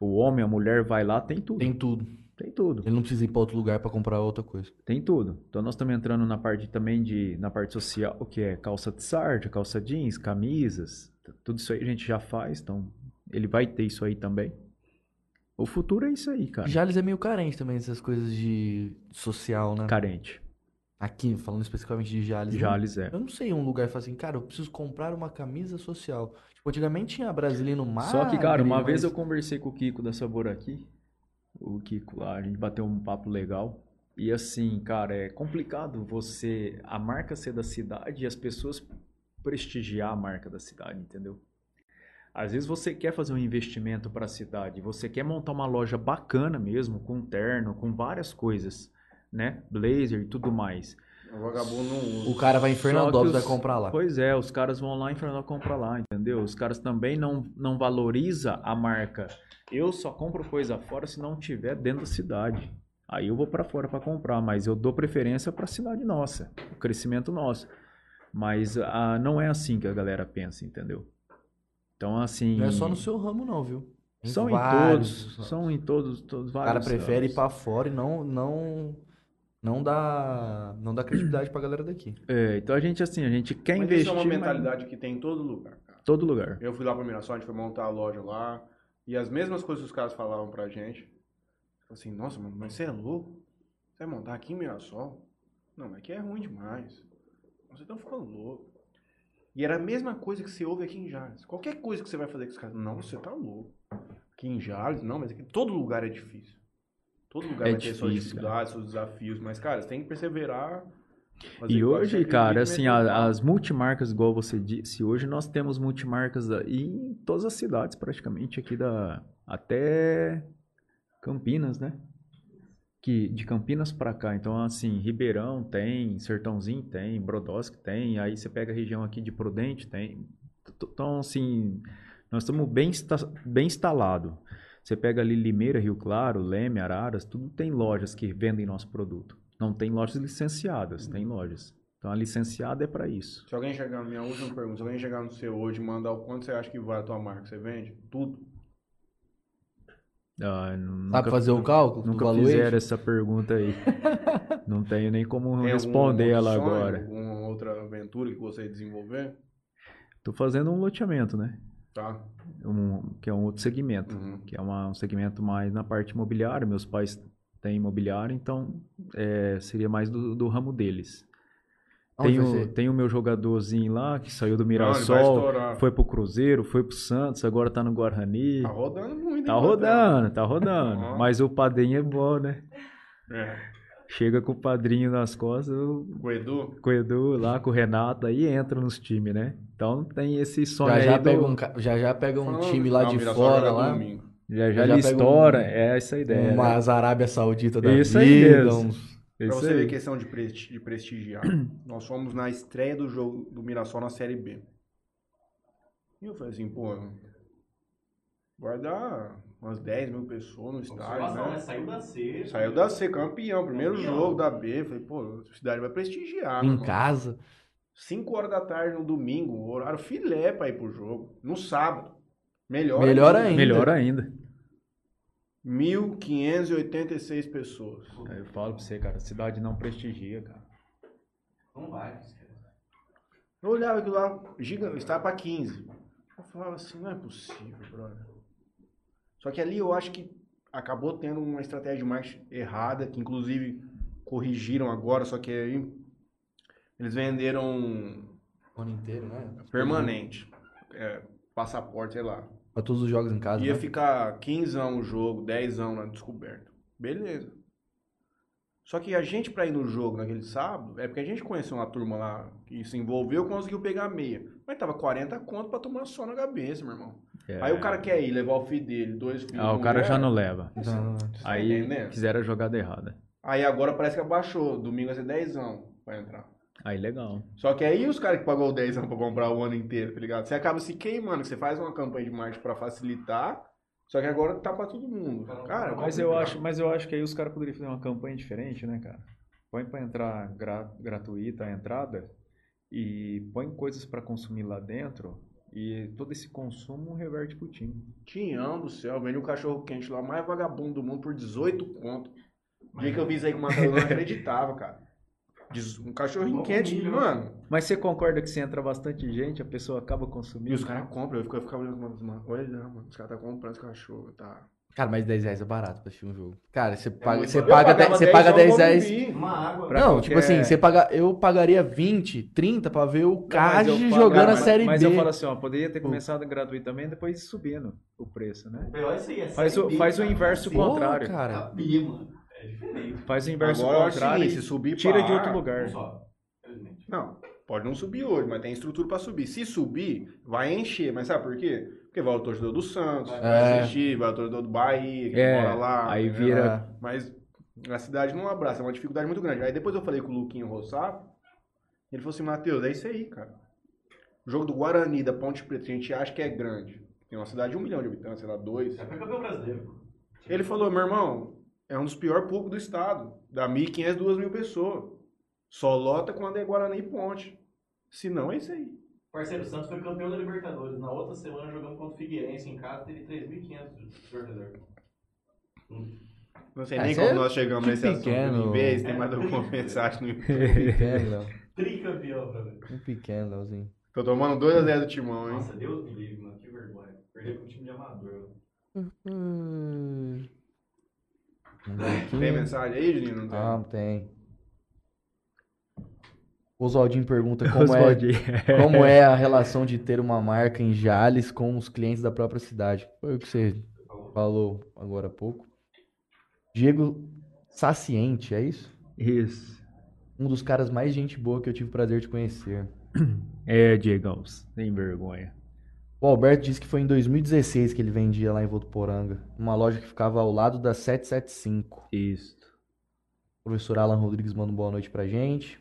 O homem, a mulher vai lá, tem tudo. tem tudo. Tem tudo. Ele não precisa ir pra outro lugar pra comprar outra coisa. Tem tudo. Então nós estamos entrando na parte também de na parte social, que é calça de sarja, calça jeans, camisas, tudo isso aí a gente já faz, então ele vai ter isso aí também. O futuro é isso aí, cara. Jales é meio carente também dessas coisas de social, né? Carente. Aqui, falando especificamente de Jales. eu- Jales é. Eu não sei um lugar que fala assim, cara, eu preciso comprar uma camisa social. Tipo, antigamente tinha Brasilino Magre, Só que, cara, uma vez mas- eu conversei com o Kiko da Sabor aqui, o Kiko lá, a gente bateu um papo legal. E assim, cara, é complicado você, a marca ser da cidade e as pessoas prestigiar a marca da cidade, entendeu? Às vezes você quer fazer um investimento para a cidade, você quer montar uma loja bacana mesmo, com terno, com várias coisas, né? Blazer e tudo mais. O vagabundo não usa. O cara vai em Fernandópolis que vai os- comprar lá. Pois é, os caras vão lá em Fernando comprar lá, entendeu? Os caras também não, não valoriza a marca. Eu só compro coisa fora se não tiver dentro da cidade. Aí eu vou pra fora pra comprar, mas eu dou preferência pra cidade nossa, o crescimento nosso. Mas ah, não é assim que a galera pensa, entendeu? Então assim, Não é só no seu ramo, não, viu? Em são em vários todos, ramos. são em todos, todos O vários. cara prefere ir ramos. pra fora e não, não, não dá, não dá credibilidade pra galera daqui. É, então a gente assim, a gente quer Mas investir isso é uma mas mentalidade que tem em todo lugar, cara. todo lugar. Eu fui lá pra Mirassol, a gente foi montar a loja lá. E as mesmas coisas que os caras falavam pra gente. Assim, nossa, mano, mas você é louco? Você vai montar aqui em Mirassol? Não, mas aqui é ruim demais. Vocês estão ficando louco. E era a mesma coisa que você ouve aqui em Jales. Qualquer coisa que você vai fazer com os caras, não, você tá louco. Aqui em Jales, não, mas aqui todo lugar é difícil. Todo lugar É vai ter suas difícil, dificuldades, seus desafios. Mas, cara, você tem que perseverar. E hoje, cara, assim, a- as multimarcas, igual você disse, hoje nós temos multimarcas em todas as cidades, praticamente, aqui da. até Campinas, né? Que, de Campinas pra cá. Então, assim, Ribeirão tem, Sertãozinho tem, Brodowski tem, aí você pega a região aqui de Prudente, tem. Então, assim, nós estamos bem, bem instalado. Você pega ali Limeira, Rio Claro, Leme, Araras, tudo tem lojas que vendem nosso produto. Não tem lojas licenciadas, tem lojas. Então a licenciada é para isso. Se alguém chegar, minha última pergunta, se alguém chegar no seu hoje e mandar o quanto você acha que vale a tua marca, você vende? Tudo. Ah, nu- Sabe nunca- fazer o cálculo do Nunca valuation? fizeram essa pergunta aí. Não tenho nem como Tem responder ela sonho, agora. Alguma outra aventura que você desenvolver? Tô fazendo um loteamento, né? Tá. Um- que é um outro segmento. Uhum. Que é uma- um segmento mais na parte imobiliária. Meus pais têm imobiliário, então é, seria mais do, do ramo deles. Tem o, tem o meu jogadorzinho lá que saiu do vai Mirassol, foi pro Cruzeiro, foi pro Santos, agora tá no Guarani. Tá rodando muito. Tá rodando, tá rodando. Mas o padrinho é bom, né? É. Chega com o padrinho nas costas, o O Edu? com o Edu lá, com o Renato, aí entra nos times, né? Então tem esse sonho Já já, aí pega do... um, já já pega um Falando- time lá Não, de fora lá. domingo. Já já, já ele estoura, um- é essa a ideia. né? Umas Arábia Saudita da Isso aí vida, mesmo. uns- Pra isso você ver aí. questão de, presti- de prestigiar. Nós fomos na estreia do jogo do Mirassol na Série B. E eu falei assim, pô, vai dar umas 10 mil pessoas no estádio, né? né? Saiu da C. Saiu da C, campeão, primeiro Campeão. jogo da B. Falei, pô, a cidade vai prestigiar. em casa. 5 horas da tarde no domingo, horário filé pra ir pro jogo. No sábado. Melhor, Melhor ainda. Melhor ainda. 1.586 pessoas. Eu falo pra você, cara, a cidade não prestigia, cara. Não vai. Eu olhava aquilo lá, gigante, estava para 15. Eu falava assim, não é possível, brother. Só que ali eu acho que acabou tendo uma estratégia marketing errada, que inclusive corrigiram agora, só que aí eles venderam O ano inteiro, né? permanente. É, passaporte, sei lá. Pra todos os jogos em casa, Ia né? ficar 15 anos o jogo, 10 anos na descoberta. Beleza. Só que a gente, pra ir no jogo naquele sábado, é porque a gente conheceu uma turma lá que se envolveu conseguiu pegar meia. Mas tava 40 conto pra tomar só na cabeça, meu irmão. É. Aí o cara quer ir levar o filho dele, dois filhos. Ah, o cara mulher. já não leva. Então, Tá Aí entendendo? fizeram a jogada errada. Aí agora parece que abaixou. Domingo vai ser 10 pra entrar. Aí legal. Só que aí os caras que pagou 10 pra comprar o ano inteiro, tá ligado? Você acaba se queimando, que você faz uma campanha de marketing pra facilitar, só que agora tá pra todo mundo. Cara, Mas eu complicado. acho, mas eu acho que aí os caras poderiam fazer uma campanha diferente, né, cara? Põe pra entrar gra- gratuita a entrada e põe coisas pra consumir lá dentro e todo esse consumo reverte pro time. Tinhão do céu, vende um cachorro quente lá, mais vagabundo do mundo por 18 conto. O dia que eu vi isso aí com uma eu não acreditava, cara. Um cachorrinho quente, mano. Mas você concorda que se entra bastante gente, a pessoa acaba E consumindo? os caras compram, eu ficava, eu ficava olhando, mano, olha mano, os caras tá comprando esse cachorro, tá. Cara, mas 10 reais é barato pra assistir um jogo. Cara, você paga, muito você paga, Eu pagava 10, você paga 10 só no reais. Uma água. Pra Não, qualquer- tipo assim, você paga, eu pagaria 20, 30 pra ver o mas Cage jogando a mas- Série Mas B. eu falo assim, ó, poderia ter começado gratuitamente e depois subindo o preço, né? Pior isso aí, é Faz o- B, faz o inverso Porra, contrário. cara. B, mano. É diferente. Faz o inverso Agora, é contrário e se subir tira de outro A, lugar. Só. Não, pode não subir hoje, mas tem estrutura pra subir. Se subir, vai encher. Mas sabe por quê? Porque vai o torcedor do Santos, vai É. assistir, vai o torcedor do Bahia, que É, mora lá. aí entendeu? vira- Mas a cidade não abraça, é uma dificuldade muito grande. Aí depois eu falei com o Luquinho Rossato, ele falou assim, Matheus, é isso aí, cara. O jogo do Guarani, da Ponte Preta, a gente acha que é grande. Tem uma cidade de um milhão de habitantes, sei lá, dois. Foi campeão brasileiro. Ele falou, meu irmão, é um dos piores públicos do estado. Dá 1.500, 2.000 pessoas. Só lota quando é Guarani e Ponte. Se não, é isso aí. Parceiro Santos foi campeão da Libertadores. Na outra semana jogamos contra o Figueirense em casa, teve 3.500 de torcedor. Hum. Não sei Ah, nem como é nós chegamos nesse assunto. pequeno. Em vez, tem mais alguma mensagem no YouTube. Um pequeno. Tricampeão, brother. Um pequeno, Léozinho. Tô tomando 2x0 do Timão, hein? Nossa, Deus me livre, mano. Que vergonha. Perder pro time de amador. Hum. Aqui. Tem mensagem aí, Juninho? Não tem? Ah, tem. O Oswaldinho pergunta como é, como é a relação de ter uma marca em Jales com os clientes da própria cidade. Foi o que você falou agora há pouco. Diego Saciente, é isso? Isso. Um dos caras mais gente boa que eu tive o prazer de conhecer. É, Diegão, sem vergonha. O Alberto disse que foi em 2016 que ele vendia lá em Votuporanga, uma loja que ficava ao lado da 775. Isso. O professor Alan Rodrigues manda uma boa noite pra gente.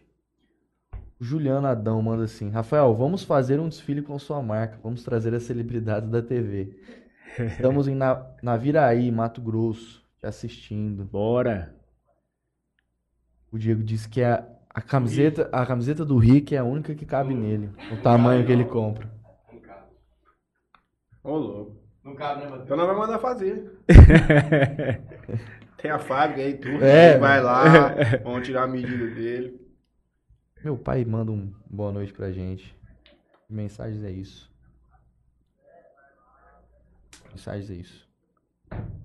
O Juliano Adão manda assim: Rafael, vamos fazer um desfile com sua marca. Vamos trazer as celebridades da TV. Estamos em Na- Naviraí, Mato Grosso, te assistindo. Bora. O Diego disse que a, a camiseta, a camiseta do Rick é a única que cabe nele, o tamanho que ele compra. Ô, louco. Não cabe, né, Matheus? Então nós vamos mandar fazer. Tem a fábrica aí, tudo. É, vai lá, vamos tirar a medida dele. Meu pai manda um boa noite pra gente. Mensagens é isso. Mensagens é isso.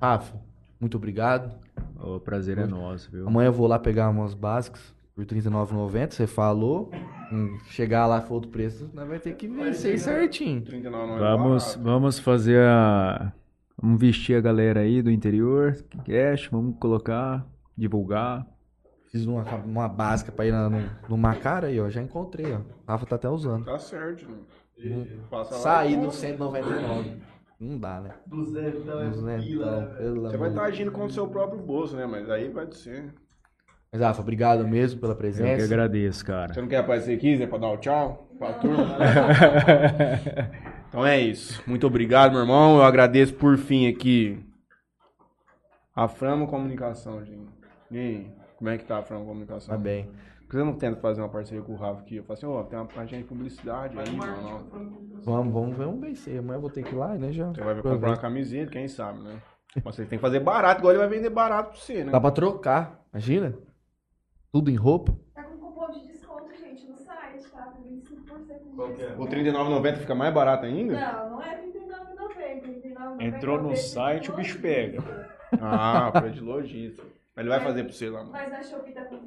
Rafa, muito obrigado. O prazer é nosso, viu? Amanhã eu vou lá pegar umas básicas por R$ 39,90. Você falou. Hum, Chegar lá for outro preço, nós vai ter que vencer certinho. 39 não é Vamos, vamos fazer a. Vamos vestir a galera aí do interior, cash, vamos colocar, divulgar. Fiz uma, uma básica pra ir na, no, no Macara aí, ó. Já encontrei, ó. Rafa tá até usando. Tá certo. né? Passa lá Saí e do compra. 199. Não dá, né? Duzentão é Duzentão, pila, né, Você vai de estar agindo com o seu próprio bolso, né? Mas aí vai ser. Mas, Rafa, obrigado mesmo pela Eu que presença. agradeço, cara. Você não quer aparecer aqui, Zé, pra dar o tchau pra turma? então é isso. Muito obrigado, meu irmão. Eu agradeço por fim aqui a Frama Comunicação, gente. E aí, como é que tá a Frama Comunicação? Tá bem. Por que você não tenta fazer uma parceria com o Rafa aqui? Eu falo assim, ó, tem uma página de publicidade aí, um mano. Vamos, vamos ver um BC. Amanhã eu vou ter que ir lá, né? Já. Você vai comprar aproveita. uma camiseta, quem sabe, né? Mas você tem que fazer barato, igual ele vai vender barato pra você, né? Dá pra trocar, imagina? Tudo em roupa. Tá com cupom de desconto, gente, no site, tá? Tem 25% de é? desconto. O R$39,90 fica mais barato ainda? Não, não é R$39,90. R$39,90 Entrou no é o preço site, o bicho pega. Ah, preço de logística. Mas ele vai fazer pra você lá, mano. Mas na Shopee tá com 30%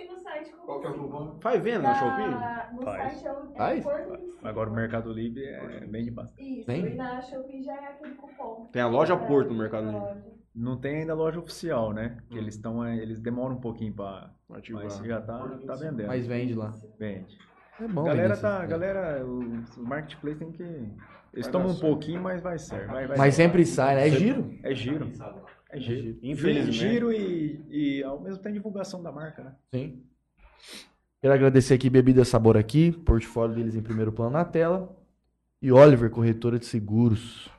e no site com Qual que é o 25%. cupom? Faz venda na Na- Shopee? No Faz. site é o é Faz? Porto 25. Agora o Mercado Livre é bem de bastante. Isso, Tem? e na Shopee já é aquele cupom. Tem a loja É, Porto no Mercado Livre. Não tem ainda loja oficial, né? Que Hum. eles estão, eles demoram um pouquinho pra. Ativar. Mas já tá, tá vendendo. Mas vende lá. Vende. É bom. galera tá, galera, o, marketplace tem que eles Vai tomam um pouquinho, mas vai ser. Vai, vai Mas ser. sempre sai, né? É giro. É giro. É giro. giro. Infelizmente. Giro e, e ao mesmo tempo divulgação da marca, né? Sim. Quero agradecer aqui Bebida Sabor aqui, portfólio deles em primeiro plano na tela. E Oliver, corretora de seguros.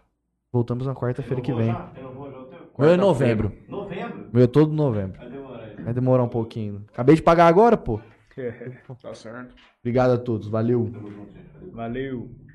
Voltamos na quarta-feira que vem. Já? Renovou já o teu? Meu é novembro. Novembro? Meu é todo novembro. Vai demorar aí. Vai demorar um pouquinho. Acabei de pagar agora, pô. Tá certo. Obrigado a todos. Valeu. Tamo junto, gente. Valeu. Valeu.